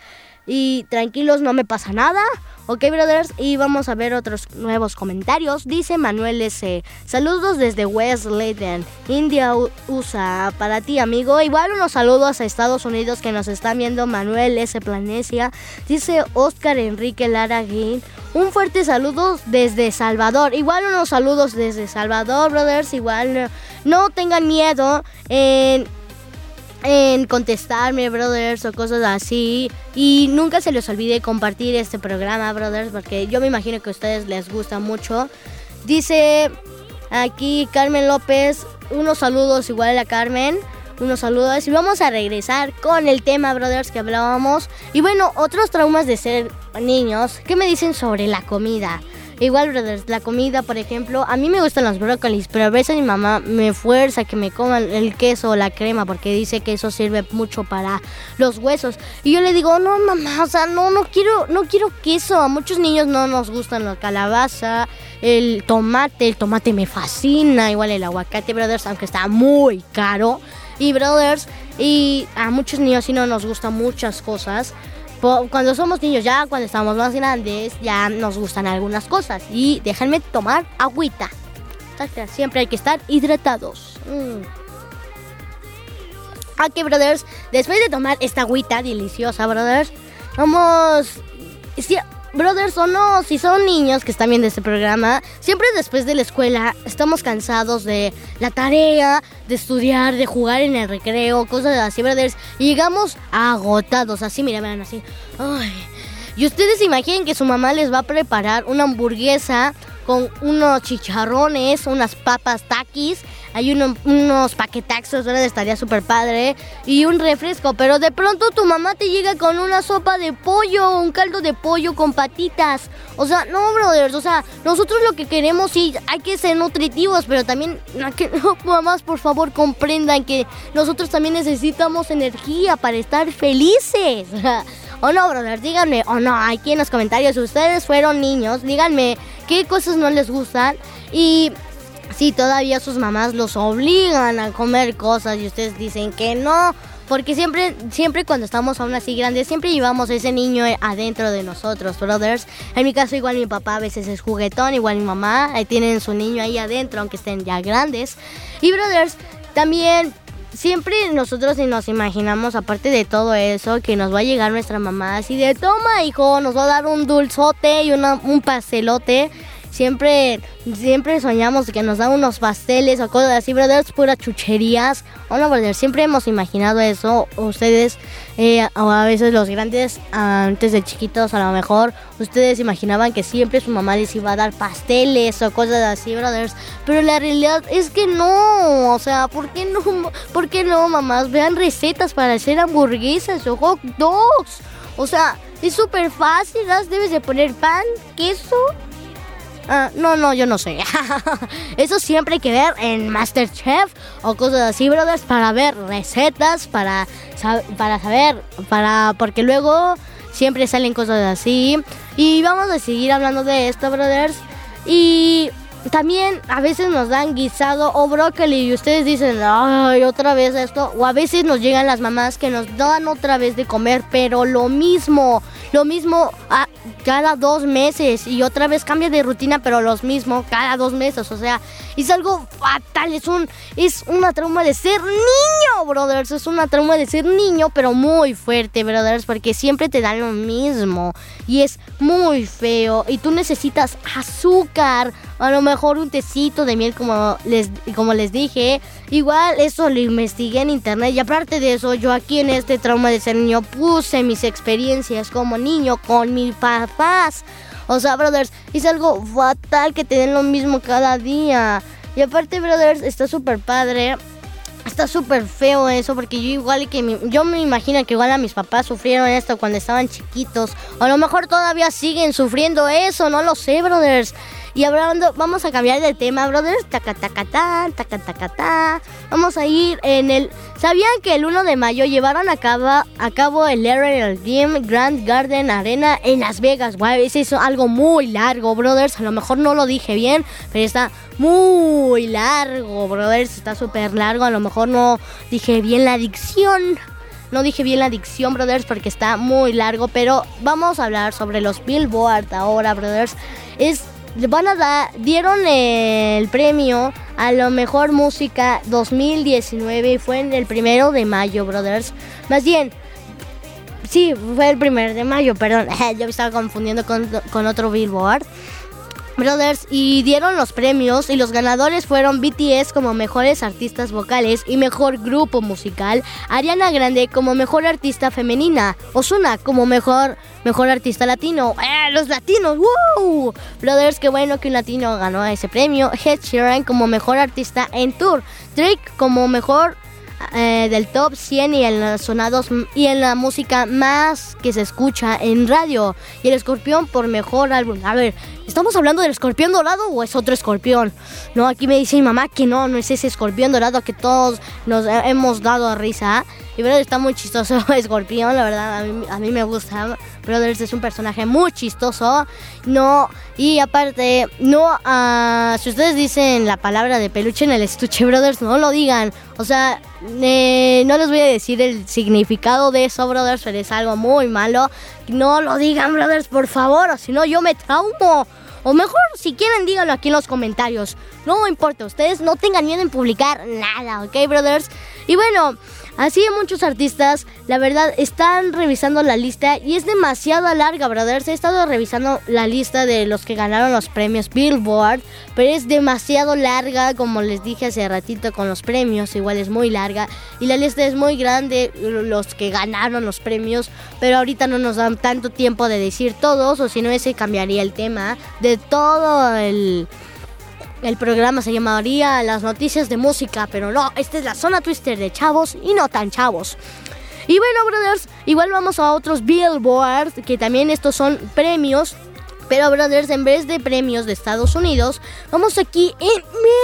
Speaker 1: Y tranquilos, no me pasa nada. Ok, brothers, y vamos a ver otros nuevos comentarios. Dice Manuel S. Saludos desde West Leyden, India, USA. Para ti, amigo. Igual unos saludos a Estados Unidos que nos están viendo Manuel S. Planesia. Dice Oscar Enrique Lara Guin. Un fuerte saludo desde Salvador. Igual unos saludos desde Salvador, brothers. Igual no, no tengan miedo en en contestarme, brothers, o cosas así. Y nunca se les olvide compartir este programa, brothers, porque yo me imagino que a ustedes les gusta mucho. Dice aquí Carmen López, unos saludos igual a Carmen. Unos saludos y vamos a regresar con el tema, brothers, que hablábamos. Y bueno, otros traumas de ser niños. ¿Qué me dicen sobre la comida? Igual, brothers, la comida, por ejemplo, a mí me gustan los brócolis, pero a veces mi mamá me fuerza que me coman el queso o la crema porque dice que eso sirve mucho para los huesos. Y yo le digo, no, mamá, o sea, no, no quiero, no quiero queso. A muchos niños no nos gustan la calabaza, el tomate, el tomate me fascina, igual el aguacate, brothers, aunque está muy caro. Y, brothers, y a muchos niños sí no nos gustan muchas cosas cuando somos niños ya, cuando estamos más grandes, ya nos gustan algunas cosas. Y déjenme tomar agüita. Siempre hay que estar hidratados. Mm. Ok, brothers, después de tomar esta agüita deliciosa, brothers, vamos brothers o no, si son niños que están viendo este programa, siempre después de la escuela estamos cansados de la tarea, de estudiar, de jugar en el recreo, cosas así, brothers. Y llegamos agotados, así, mira, miren, así. Ay. Y ustedes imaginen que su mamá les va a preparar una hamburguesa con unos chicharrones, unas papas taquis, hay unos paquetaxos, ¿verdad? Estaría súper padre, y un refresco, pero de pronto tu mamá te llega con una sopa de pollo, un caldo de pollo con patitas. O sea, no, brothers, o sea, nosotros lo que queremos sí, hay que ser nutritivos, pero también, que, mamás, por favor, comprendan que nosotros también necesitamos energía para estar felices. O no, brother, díganme, o no, aquí en los comentarios, ustedes fueron niños, díganme qué cosas no les gustan y si todavía sus mamás los obligan a comer cosas y ustedes dicen que no. Porque siempre, siempre cuando estamos aún así grandes, siempre llevamos ese niño adentro de nosotros, brothers. En mi caso, igual mi papá a veces es juguetón, igual mi mamá, ahí tienen su niño ahí adentro, aunque estén ya grandes. Y brothers, también siempre nosotros nos imaginamos, aparte de todo eso, que nos va a llegar nuestra mamá así de, toma hijo, nos va a dar un dulzote y un pastelote. Siempre, siempre soñamos que nos dan unos pasteles o cosas así, brothers, puras chucherías. O no, brothers, siempre hemos imaginado eso. Ustedes, eh, a veces los grandes, antes de chiquitos, a lo mejor, ustedes imaginaban que siempre su mamá les iba a dar pasteles o cosas así, brothers. Pero la realidad es que no. O sea, ¿por qué no? ¿Por qué no, mamás? Vean recetas para hacer hamburguesas o hot dogs. O sea, es súper fácil, debes de poner pan, queso Ah, no, no, yo no sé. Eso siempre hay que ver en Masterchef o cosas así, brothers, para ver recetas, para, para saber, para porque luego siempre salen cosas así. Y vamos a seguir hablando de esto, brothers. Y también a veces nos dan guisado o brócoli y ustedes dicen, ay, otra vez esto. O a veces nos llegan las mamás que nos dan otra vez de comer, pero lo mismo, lo mismo a, cada dos meses y otra vez cambia de rutina, pero lo mismo cada dos meses. O sea, es algo fatal, es, un, es una trauma de ser niño, brothers. Es una trauma de ser niño, pero muy fuerte, brothers, porque siempre te dan lo mismo y es muy feo y tú necesitas azúcar a lo mejor un tecito de miel como les, como les dije. Igual eso lo investigué en internet y aparte de eso yo aquí en este trauma de ser niño puse mis experiencias como niño con mis papás. O sea, brothers, es algo fatal que te den lo mismo cada día. Y aparte, brothers, está súper padre. Está súper feo eso porque yo igual que yo me imagino que igual a mis papás sufrieron esto cuando estaban chiquitos. O a lo mejor todavía siguen sufriendo eso, no lo sé, brothers. Y hablando, vamos a cambiar de tema, brothers. Taca, taca, ta, taca, taca, ta. Vamos a ir en el. ¿Sabían que el 1 de mayo llevaron a cabo, a cabo el Aerial Grand Garden Arena en Las Vegas? Guay, es eso algo muy largo, brothers. A lo mejor no lo dije bien, pero está muy largo, brothers. Está súper largo. A lo mejor no dije bien la dicción. No dije bien la dicción, brothers, porque está muy largo. Pero vamos a hablar sobre los Billboard ahora, brothers. Es van a dieron el premio a lo mejor música 2019 y fue en el primero de mayo, brothers. Más bien, sí, fue el primero de mayo, perdón, yo me estaba confundiendo con, con otro Billboard. Brothers y dieron los premios y los ganadores fueron BTS como mejores artistas vocales y mejor grupo musical, Ariana Grande como mejor artista femenina, Ozuna como mejor mejor artista latino, ¡Eh, los latinos, ¡Woo! Brothers, qué bueno que un latino ganó ese premio, Ed Sheeran como mejor artista en tour, Drake como mejor eh, del top 100 y en los sonados y en la música más que se escucha en radio. Y el escorpión por mejor álbum. A ver, ¿estamos hablando del escorpión dorado o es otro escorpión? No, aquí me dice mi mamá que no, no es ese escorpión dorado que todos nos hemos dado a risa. Y verdad está muy chistoso Escorpión, la verdad, a mí, me gusta. Brothers es un personaje muy chistoso. No, y aparte, no, uh, si ustedes dicen la palabra de peluche en el estuche, Brothers, no lo digan. O sea, eh, no les voy a decir el significado de eso, Brothers, pero es algo muy malo. No lo digan, Brothers, por favor, o si no yo me traumo. O mejor, si quieren, díganlo aquí en los comentarios. No importa, ustedes no tengan miedo en publicar nada, ¿ok, brothers? Y bueno, Así muchos artistas, la verdad, están revisando la lista y es demasiado larga, brothers. He estado revisando la lista de los que ganaron los premios Billboard, pero es demasiado larga, como les dije hace ratito con los premios, igual es muy larga. Y la lista es muy grande, los que ganaron los premios, pero ahorita no nos dan tanto tiempo de decir todos, o si no, ese cambiaría el tema de todo el el programa se llamaría Las Noticias de Música, pero no, esta es la zona twister de chavos y no tan chavos. Y bueno, brothers, igual vamos a otros Billboard, que también estos son premios. Pero, brothers, en vez de premios de Estados Unidos, vamos aquí en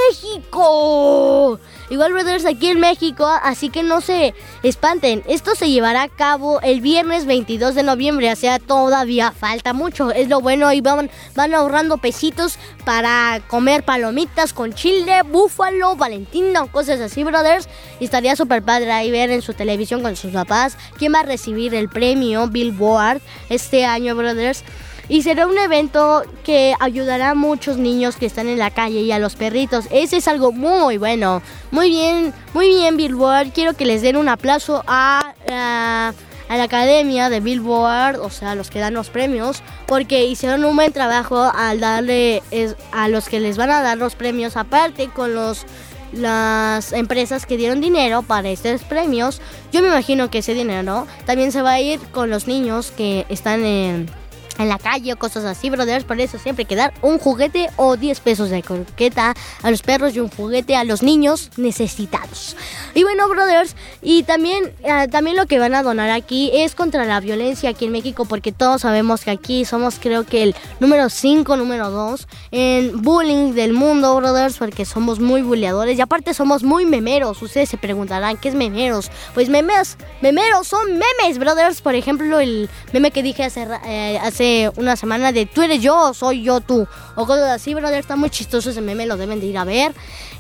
Speaker 1: México. Igual Brothers aquí en México, así que no se espanten. Esto se llevará a cabo el viernes 22 de noviembre, o sea, todavía falta mucho. Es lo bueno y van, van ahorrando pesitos para comer palomitas con chile, búfalo, valentina cosas así, brothers. Y estaría súper padre ahí ver en su televisión con sus papás quién va a recibir el premio Billboard este año, brothers. Y será un evento que ayudará a muchos niños que están en la calle y a los perritos. Ese es algo muy bueno. Muy bien, muy bien Billboard. Quiero que les den un aplauso a, la academia de Billboard, o sea, los que dan los premios, porque hicieron un buen trabajo al darle a los que les van a dar los premios, aparte con los las empresas que dieron dinero para estos premios, yo me imagino que ese dinero también se va a ir con los niños que están en en la calle o cosas así, brothers. Por eso siempre hay que dar un juguete o 10 pesos de croqueta a los perros y un juguete a los niños necesitados. Y bueno, brothers, y también, eh, también lo que van a donar aquí es contra la violencia aquí en México, porque todos sabemos que aquí somos creo que el número 5, número 2 en bullying del mundo, brothers, porque somos muy bulleadores y aparte somos muy memeros. Ustedes se preguntarán, ¿qué es memeros? Pues memes, memeros son memes, brothers. Por ejemplo, el meme que dije hace, eh, hace una semana de tú eres yo, soy yo tú. O cosas así, brother. Está muy chistoso ese meme, lo deben de ir a ver.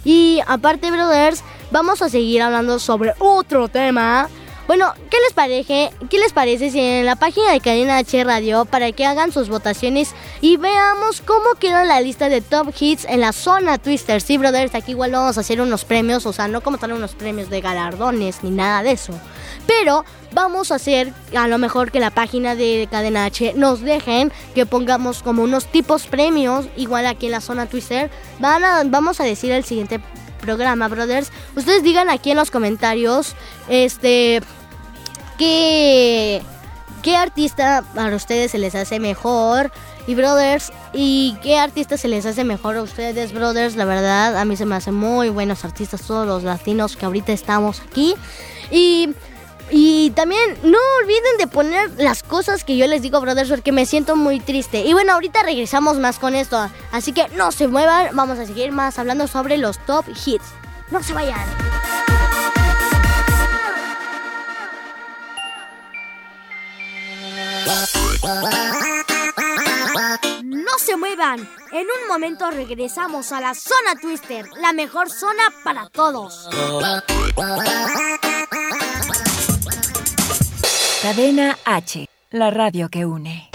Speaker 1: Y aparte, brothers, vamos a seguir hablando sobre otro tema. Bueno, ¿qué les parece? ¿Qué les parece si en la página de Cadena H Radio para que hagan sus votaciones y veamos cómo queda la lista de top hits en la zona Twister? Sí, brothers, aquí igual vamos a hacer unos premios, o sea, no como tal unos premios de galardones ni nada de eso. Pero vamos a hacer a lo mejor que la página de Cadena H nos dejen que pongamos como unos tipos premios, igual aquí en la zona Twister. Van a, vamos a decir el siguiente programa, brothers. Ustedes digan aquí en los comentarios, este, qué, qué artista para ustedes se les hace mejor. Y brothers, ¿y qué artista se les hace mejor a ustedes, brothers? La verdad, a mí se me hacen muy buenos artistas, todos los latinos que ahorita estamos aquí. Y y también no olviden de poner las cosas que yo les digo, brothers, porque me siento muy triste. Y bueno, ahorita regresamos más con esto. Así que no se muevan, vamos a seguir más hablando sobre los top hits. No se vayan. No se muevan. En un momento regresamos a la zona Twister, la mejor zona para todos.
Speaker 2: Cadena H, la radio que une.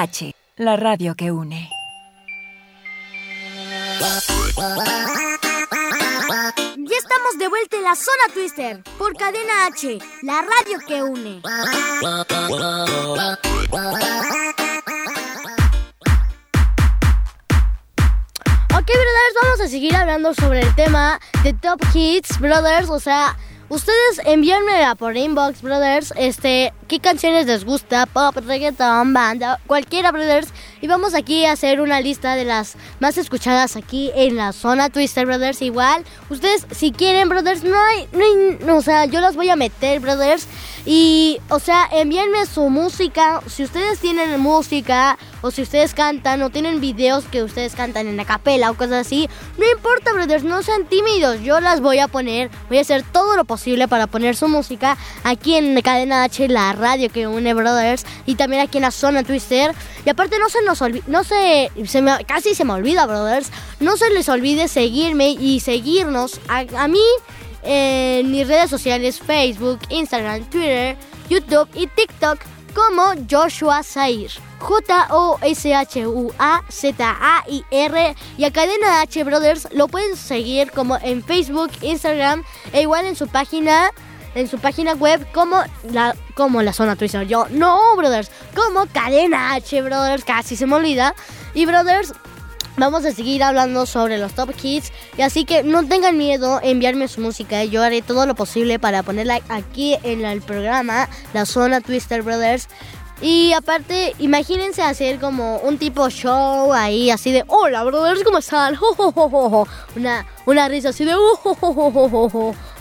Speaker 2: H, la radio que une.
Speaker 1: Ya estamos de vuelta en la zona Twister por Cadena H, la radio que une. Ok, brothers, vamos a seguir hablando sobre el tema de Top Hits, brothers. O sea, ustedes envíenme por inbox, brothers, este, qué canciones les gusta, pop, reggaeton, banda, cualquiera, brothers. Y vamos aquí a hacer una lista de las más escuchadas aquí en la zona Twister, brothers. Igual, ustedes, si quieren, brothers, no hay, no hay, no, o sea, yo las voy a meter, brothers. Y, o sea, envíenme su música. Si ustedes tienen música o si ustedes cantan o tienen videos que ustedes cantan en la capela o cosas así, no importa, brothers, no sean tímidos. Yo las voy a poner, voy a hacer todo lo posible para poner su música aquí en Cadena H, la radio que une, brothers, y también aquí en la zona Twister. Y aparte, no se nos olvide, no se, se me, casi se me olvida, brothers, no se les olvide seguirme y seguirnos a, a mí en mis redes sociales Facebook, Instagram, Twitter, YouTube y TikTok como Joshua Zair. J-O-S-H-U-A-Z-A-I-R y a Cadena H Brothers lo pueden seguir como en Facebook, Instagram e igual en su página en su página web como la como la zona Twitter. Yo no, brothers, como Cadena H Brothers, casi se me olvida. Y brothers, Vamos a seguir hablando sobre los top hits y así que no tengan miedo enviarme su música. Yo haré todo lo posible para ponerla aquí en el programa, la zona Twister Brothers. Y aparte, imagínense hacer como un tipo show ahí, así de Hola brothers, ¿cómo están? Una, una risa así de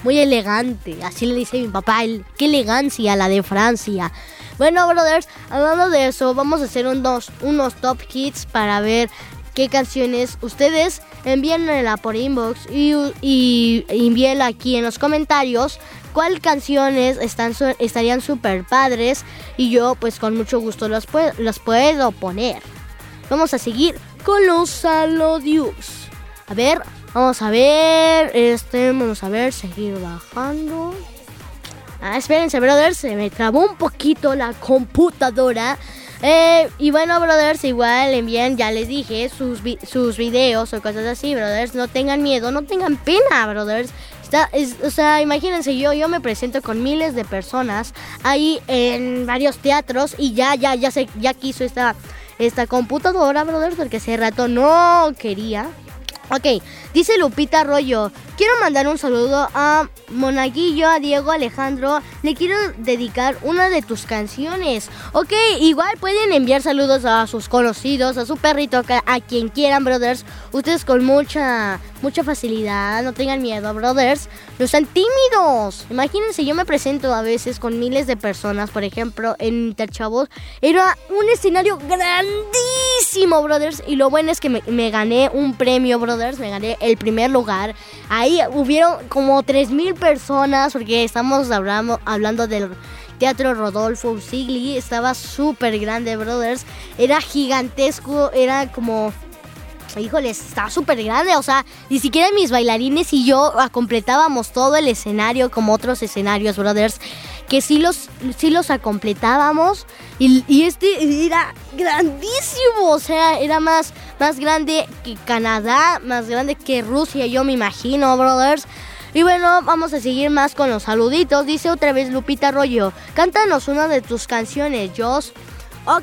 Speaker 1: Muy elegante, así le dice mi papá, el, qué elegancia la de Francia. Bueno, brothers, hablando de eso, vamos a hacer unos, unos top hits para ver qué canciones ustedes envíenla por inbox y, y envíenla aquí en los comentarios cuál canciones estarían súper padres y yo pues con mucho gusto las, puedo, las puedo poner. Vamos a seguir con los saludos. A ver, vamos a ver, este, vamos a ver, seguir bajando. Ah, espérense, brothers, se me trabó un poquito la computadora. Eh, y bueno, brothers, igual envían, ya les dije, sus, sus videos o cosas así, brothers. No tengan miedo, no tengan pena, brothers. Está, o sea, imagínense yo, yo me presento con miles de personas ahí en varios teatros y ya, ya, ya se, ya quiso esta, esta computadora, brothers, porque hace rato no quería. Ok, dice Lupita Arroyo, quiero mandar un saludo a Monaguillo, a Diego Alejandro, le quiero dedicar una de tus canciones. Ok, igual pueden enviar saludos a sus conocidos, a su perrito, a quien quieran, brothers. Ustedes con mucha, mucha facilidad, no tengan miedo, brothers. No sean tímidos. Imagínense, yo me presento a veces con miles de personas, por ejemplo, en Interchavos. Era un escenario grandísimo, brothers. Y lo bueno es que me, me gané un premio, brothers. Me gané el primer lugar. Ahí hubieron como 3.000 personas, porque estamos hablando, hablando del Teatro Rodolfo Usigli. Estaba súper grande, brothers. Era gigantesco, era como híjoles, estaba súper grande, o sea, ni siquiera mis bailarines y yo completábamos todo el escenario como otros escenarios, brothers, que sí los, sí los completábamos y, y, este era grandísimo, o sea, era más, más grande que Canadá, más grande que Rusia, yo me imagino, brothers. Y bueno, vamos a seguir más con los saluditos. Dice otra vez Lupita Arroyo, cántanos una de tus canciones, Jos. Oh,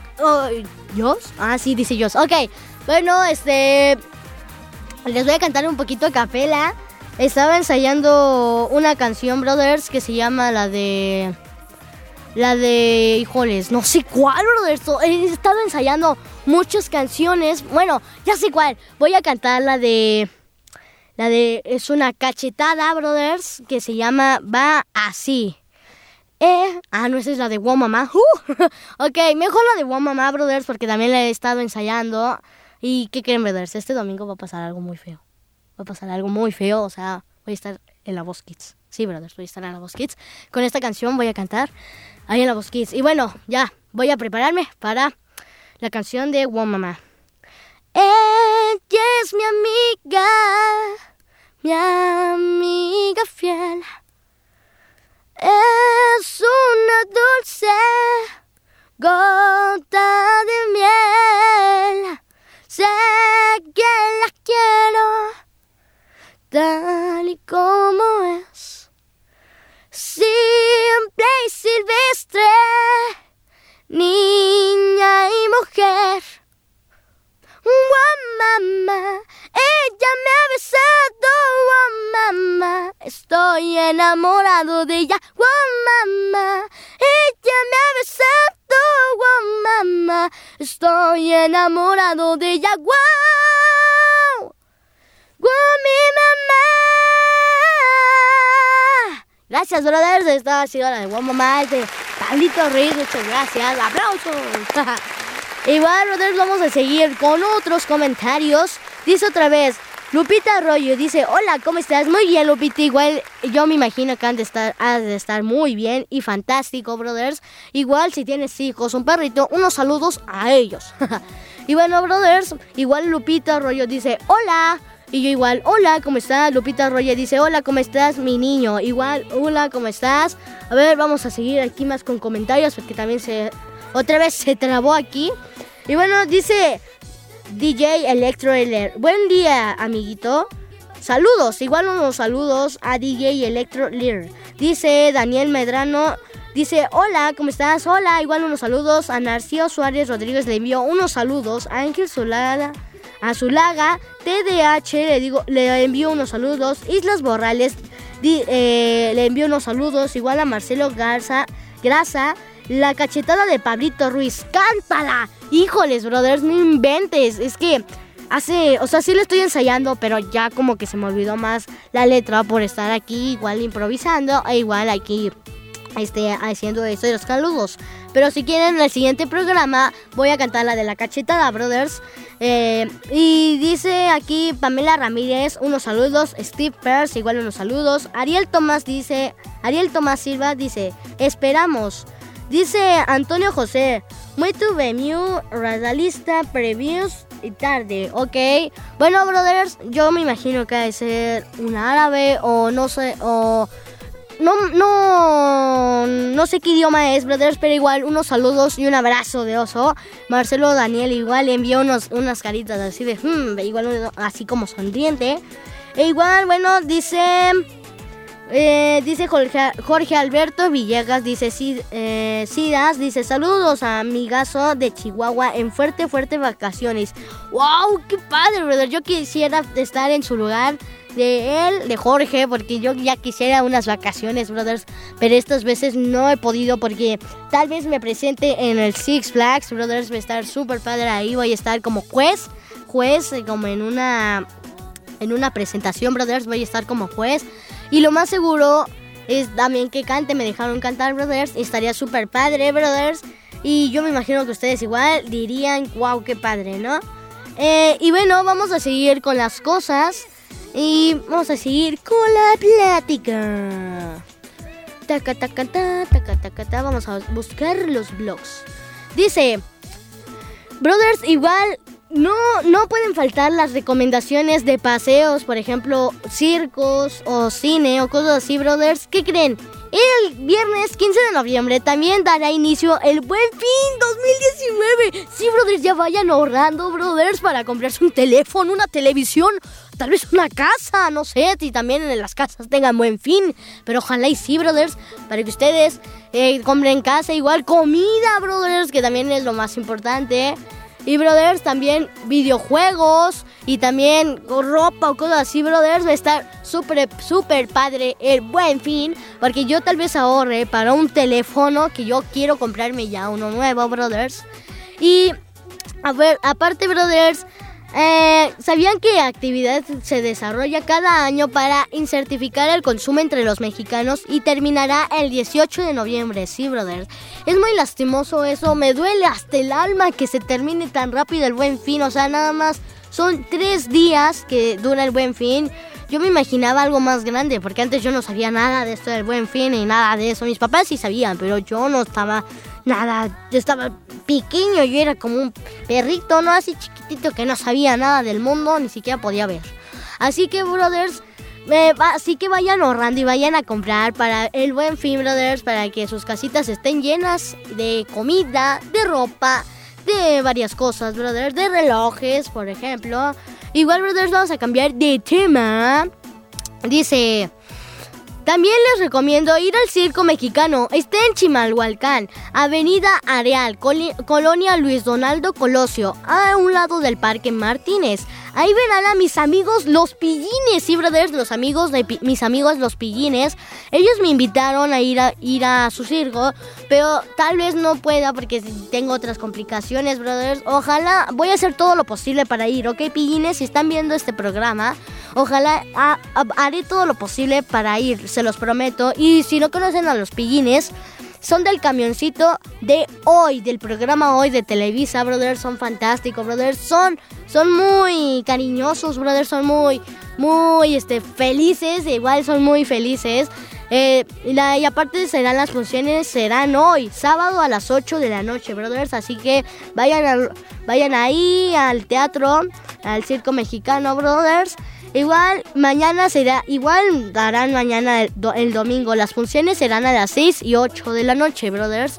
Speaker 1: ¿Jos? Ah, sí, dice Jos. Ok, bueno, este. Les voy a cantar un poquito a capela. Estaba ensayando una canción, brothers, que se llama la de. La de. Híjoles, no sé cuál, brothers. He estado ensayando muchas canciones. Bueno, ya sé cuál. Voy a cantar la de. La de. Es una cachetada, brothers, que se llama Va así. Eh, ah, no, esa es la de Wow Mamá. Uh, ok, mejor la de Wow Mamá, brothers, porque también la he estado ensayando. ¿Y qué quieren ver? Este domingo va a pasar algo muy feo. Va a pasar algo muy feo, o sea, voy a estar en la Voz Kids. Sí, brothers, voy a estar en la Voz Kids. Con esta canción voy a cantar ahí en la Voz Kids. Y bueno, ya, voy a prepararme para la canción de One Mama. Ella es mi amiga, mi amiga fiel. Es una dulce gota de miel. Sé que la quiero tal y como es. Simple y silvestre, niña y mujer. Oh, mamá, ella me ha besado, oh, mamá. Estoy enamorado de ella, oh, mamá. Ella me ha besado, oh, mamá. Estoy enamorado de ella, wow. Wow, mi mamá. Gracias, brothers. Esta ha sido la de Wow Mamá, de Pablito Ruiz. Muchas gracias. ¡Aplausos! Igual, brothers, vamos a seguir con otros comentarios. Dice otra vez, Lupita Arroyo dice, hola, ¿cómo estás? Muy bien, Lupita. Igual yo me imagino que han de estar, has estar muy bien y fantástico, brothers. Igual si tienes hijos, un perrito, unos saludos a ellos. y bueno, brothers, igual Lupita Arroyo dice, hola. Y yo igual, hola, ¿cómo estás? Lupita Arroyo dice, hola, ¿cómo estás, mi niño? Igual, hola, ¿cómo estás? A ver, vamos a seguir aquí más con comentarios porque también se... Otra vez se trabó aquí. Y bueno, dice DJ Electro Ler. Buen día, amiguito. Saludos, igual unos saludos a DJ Electro Lir. Dice Daniel Medrano. Dice, hola, ¿cómo estás? Hola, igual unos saludos a Narciso Suárez Rodríguez. Le envió unos saludos a Ángel Solada. A Zulaga, TDH, le digo, le envío unos saludos. Islas Borrales, eh, le envío unos saludos. Igual a Marcelo Garza, Grasa, la cachetada de Pablito Ruiz. ¡Cántala! Híjoles, brothers, no inventes. Es que hace, o sea, sí le estoy ensayando, pero ya como que se me olvidó más la letra por estar aquí igual improvisando e igual aquí este, haciendo esto de los saludos. Pero si quieren, en el siguiente programa voy a cantar la de la cachetada, brothers. Eh, y dice aquí Pamela Ramírez, unos saludos. Steve Pearce, igual unos saludos. Ariel Tomás dice, Ariel Tomás Silva dice, esperamos. Dice Antonio José, muy tuve new radalista previews y tarde, ok. Bueno, brothers, yo me imagino que ha de ser un árabe o no sé, o no, no, no sé qué idioma es, brothers, pero igual unos saludos y un abrazo de oso. Marcelo Daniel igual envió unos, unas caritas así de, hmm, igual así como sonriente. E igual, bueno, dice, eh, dice Jorge, Jorge Alberto Villegas, dice eh, Sidas, dice saludos a amigazo de Chihuahua en fuerte, fuerte vacaciones. ¡Wow! ¡Qué padre, brother! Yo quisiera estar en su lugar de él, de Jorge, porque yo ya quisiera unas vacaciones, brothers, pero estas veces no he podido porque tal vez me presente en el Six Flags, brothers, va a estar súper padre ahí, voy a estar como juez, juez, eh, como en una, en una presentación, brothers, voy a estar como juez, y lo más seguro es también que cante, me dejaron cantar, brothers, y estaría súper padre, brothers, y yo me imagino que ustedes igual dirían, wow, qué padre, ¿no? Eh, y bueno, vamos a seguir con las cosas. Y vamos a seguir con la plática. Taca, taca, ta, taca, taca, ta. Vamos a buscar los blogs. Dice, brothers, igual no, no pueden faltar las recomendaciones de paseos, por ejemplo, circos o cine o cosas así, brothers. ¿Qué creen? El viernes 15 de noviembre también dará inicio el Buen Fin 2019. Sí, brothers, ya vayan ahorrando, brothers, para comprarse un teléfono, una televisión, tal vez una casa, no sé, si también en las casas tengan Buen Fin. Pero ojalá y sí, brothers, para que ustedes eh, compren casa, igual comida, brothers, que también es lo más importante. Y brothers, también videojuegos y también ropa o cosas así, brothers. Va a estar súper, súper padre el buen fin. Porque yo tal vez ahorre para un teléfono que yo quiero comprarme ya uno nuevo, brothers. Y a ver, aparte, brothers, eh, ¿sabían que actividad se desarrolla cada año para incertificar el consumo entre los mexicanos y terminará el 18 de noviembre? Sí, brothers. Es muy lastimoso eso, me duele hasta el alma que se termine tan rápido el buen fin, o sea, nada más son tres días que dura el buen fin. Yo me imaginaba algo más grande, porque antes yo no sabía nada de esto del buen fin y nada de eso. Mis papás sí sabían, pero yo no estaba nada. Yo estaba pequeño, yo era como un perrito, ¿no? Así chiquitito que no sabía nada del mundo, ni siquiera podía ver. Así que, brothers, eh, así que vayan ahorrando y vayan a comprar para el buen fin, brothers, para que sus casitas estén llenas de comida, de ropa, de varias cosas, brothers, de relojes, por ejemplo. Igual, brothers, vamos a cambiar de tema. Dice... También les recomiendo ir al circo mexicano. Está en Chimalhualcán, Avenida Areal, Colonia Luis Donaldo Colosio, a un lado del Parque Martínez. Ahí verán a mis amigos los pillines, sí, brothers, los amigos de mis amigos los pillines. Ellos me invitaron a ir a ir a su circo, pero tal vez no pueda porque tengo otras complicaciones, brothers. Ojalá voy a hacer todo lo posible para ir, ¿ok, pillines? Si están viendo este programa, ojalá haré todo lo posible para ir, se los prometo. Y si no conocen a los pillines, son del camioncito de hoy, del programa hoy de Televisa, brothers. Son fantásticos, brothers. Son, son muy cariñosos, brothers. Son muy, muy este, felices. Igual son muy felices. Eh, y, aparte serán las funciones, serán hoy, sábado a las 8 de la noche, brothers. Así que vayan, vayan ahí al teatro, al circo mexicano, brothers. Igual mañana será, igual darán mañana el, domingo. Las funciones serán a las 6 y 8 de la noche, brothers.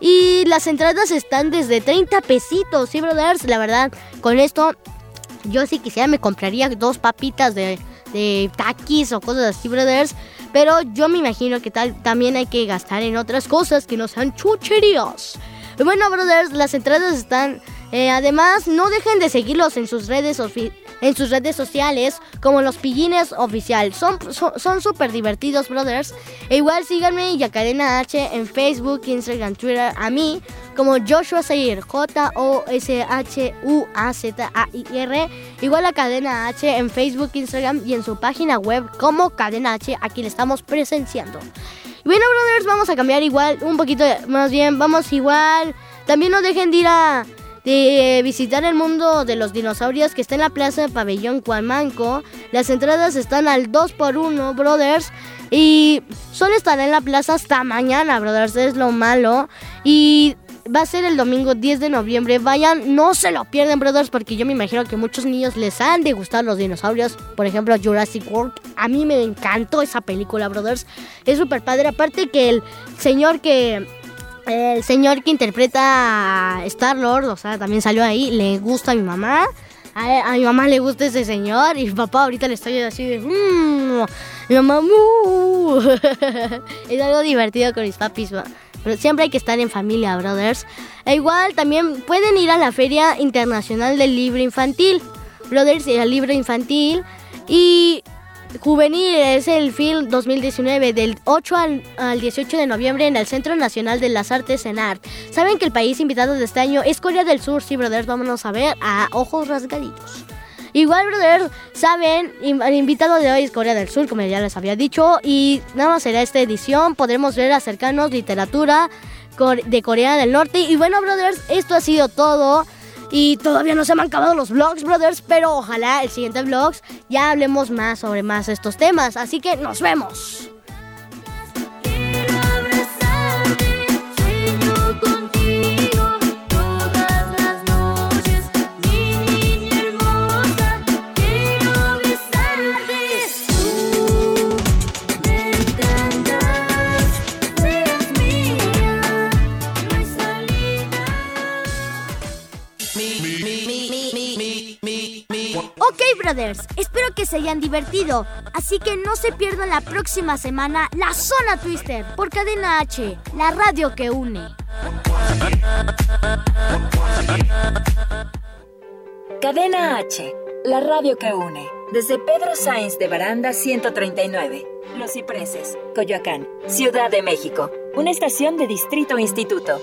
Speaker 1: Y las entradas están desde 30 pesitos, ¿sí, brothers? La verdad, con esto yo si quisiera me compraría dos papitas de, de taquis o cosas así, brothers. Pero yo me imagino que tal, también hay que gastar en otras cosas que no sean chucherías. Bueno, brothers, las entradas están eh, además, no dejen de seguirlos en sus redes en sus redes sociales como los pillines oficial. Son son súper divertidos, brothers. E igual síganme y a Cadena H en Facebook, Instagram, Twitter, a mí como Joshua Zair, J-O-S-H-U-A-Z-A-I-R. Igual a Cadena H en Facebook, Instagram y en su página web como Cadena H. Aquí le estamos presenciando. Bueno, brothers, vamos a cambiar igual un poquito, más bien, vamos igual. También no dejen de ir a de visitar el mundo de los dinosaurios que está en la plaza de Pabellón Cuamanco. Las entradas están al 2x1, brothers. Y solo estará en la plaza hasta mañana, brothers. Es lo malo. Y va a ser el domingo 10 de noviembre. Vayan, no se lo pierden, brothers, porque yo me imagino que muchos niños les han de gustar los dinosaurios. Por ejemplo, Jurassic World. A mí me encantó esa película, brothers. Es súper padre. Aparte que el señor que el señor que interpreta a Star Lord, o sea, también salió ahí, le gusta a mi mamá. A, mi mamá le gusta ese señor y papá ahorita le estoy así de... Mmm, mi mamá... es algo divertido con mis papis. Pero siempre hay que estar en familia, brothers. E igual también pueden ir a la Feria Internacional del Libro Infantil. Brothers, y libro infantil. Y Juvenil es el film 2019 del 8 al, 18 de noviembre en el Centro Nacional de las Artes en Art. Saben que el país invitado de este año es Corea del Sur, sí, brothers, vámonos a ver a ojos rasgaditos. Igual, brothers, saben, el invitado de hoy es Corea del Sur, como ya les había dicho, y nada más será esta edición, podremos ver acercarnos literatura de Corea del Norte. Y bueno, brothers, esto ha sido todo. Y todavía no se me han acabado los vlogs, brothers, pero ojalá el siguiente vlogs ya hablemos más sobre más estos temas. Así que nos vemos. Brothers. Espero que se hayan divertido. Así que no se pierdan la próxima semana la Zona Twister por Cadena H, la radio que une.
Speaker 2: Cadena H, la radio que une. Desde Pedro Sainz de Baranda 139, Los Cipreses, Coyoacán, Ciudad de México. Una estación de Distrito Instituto.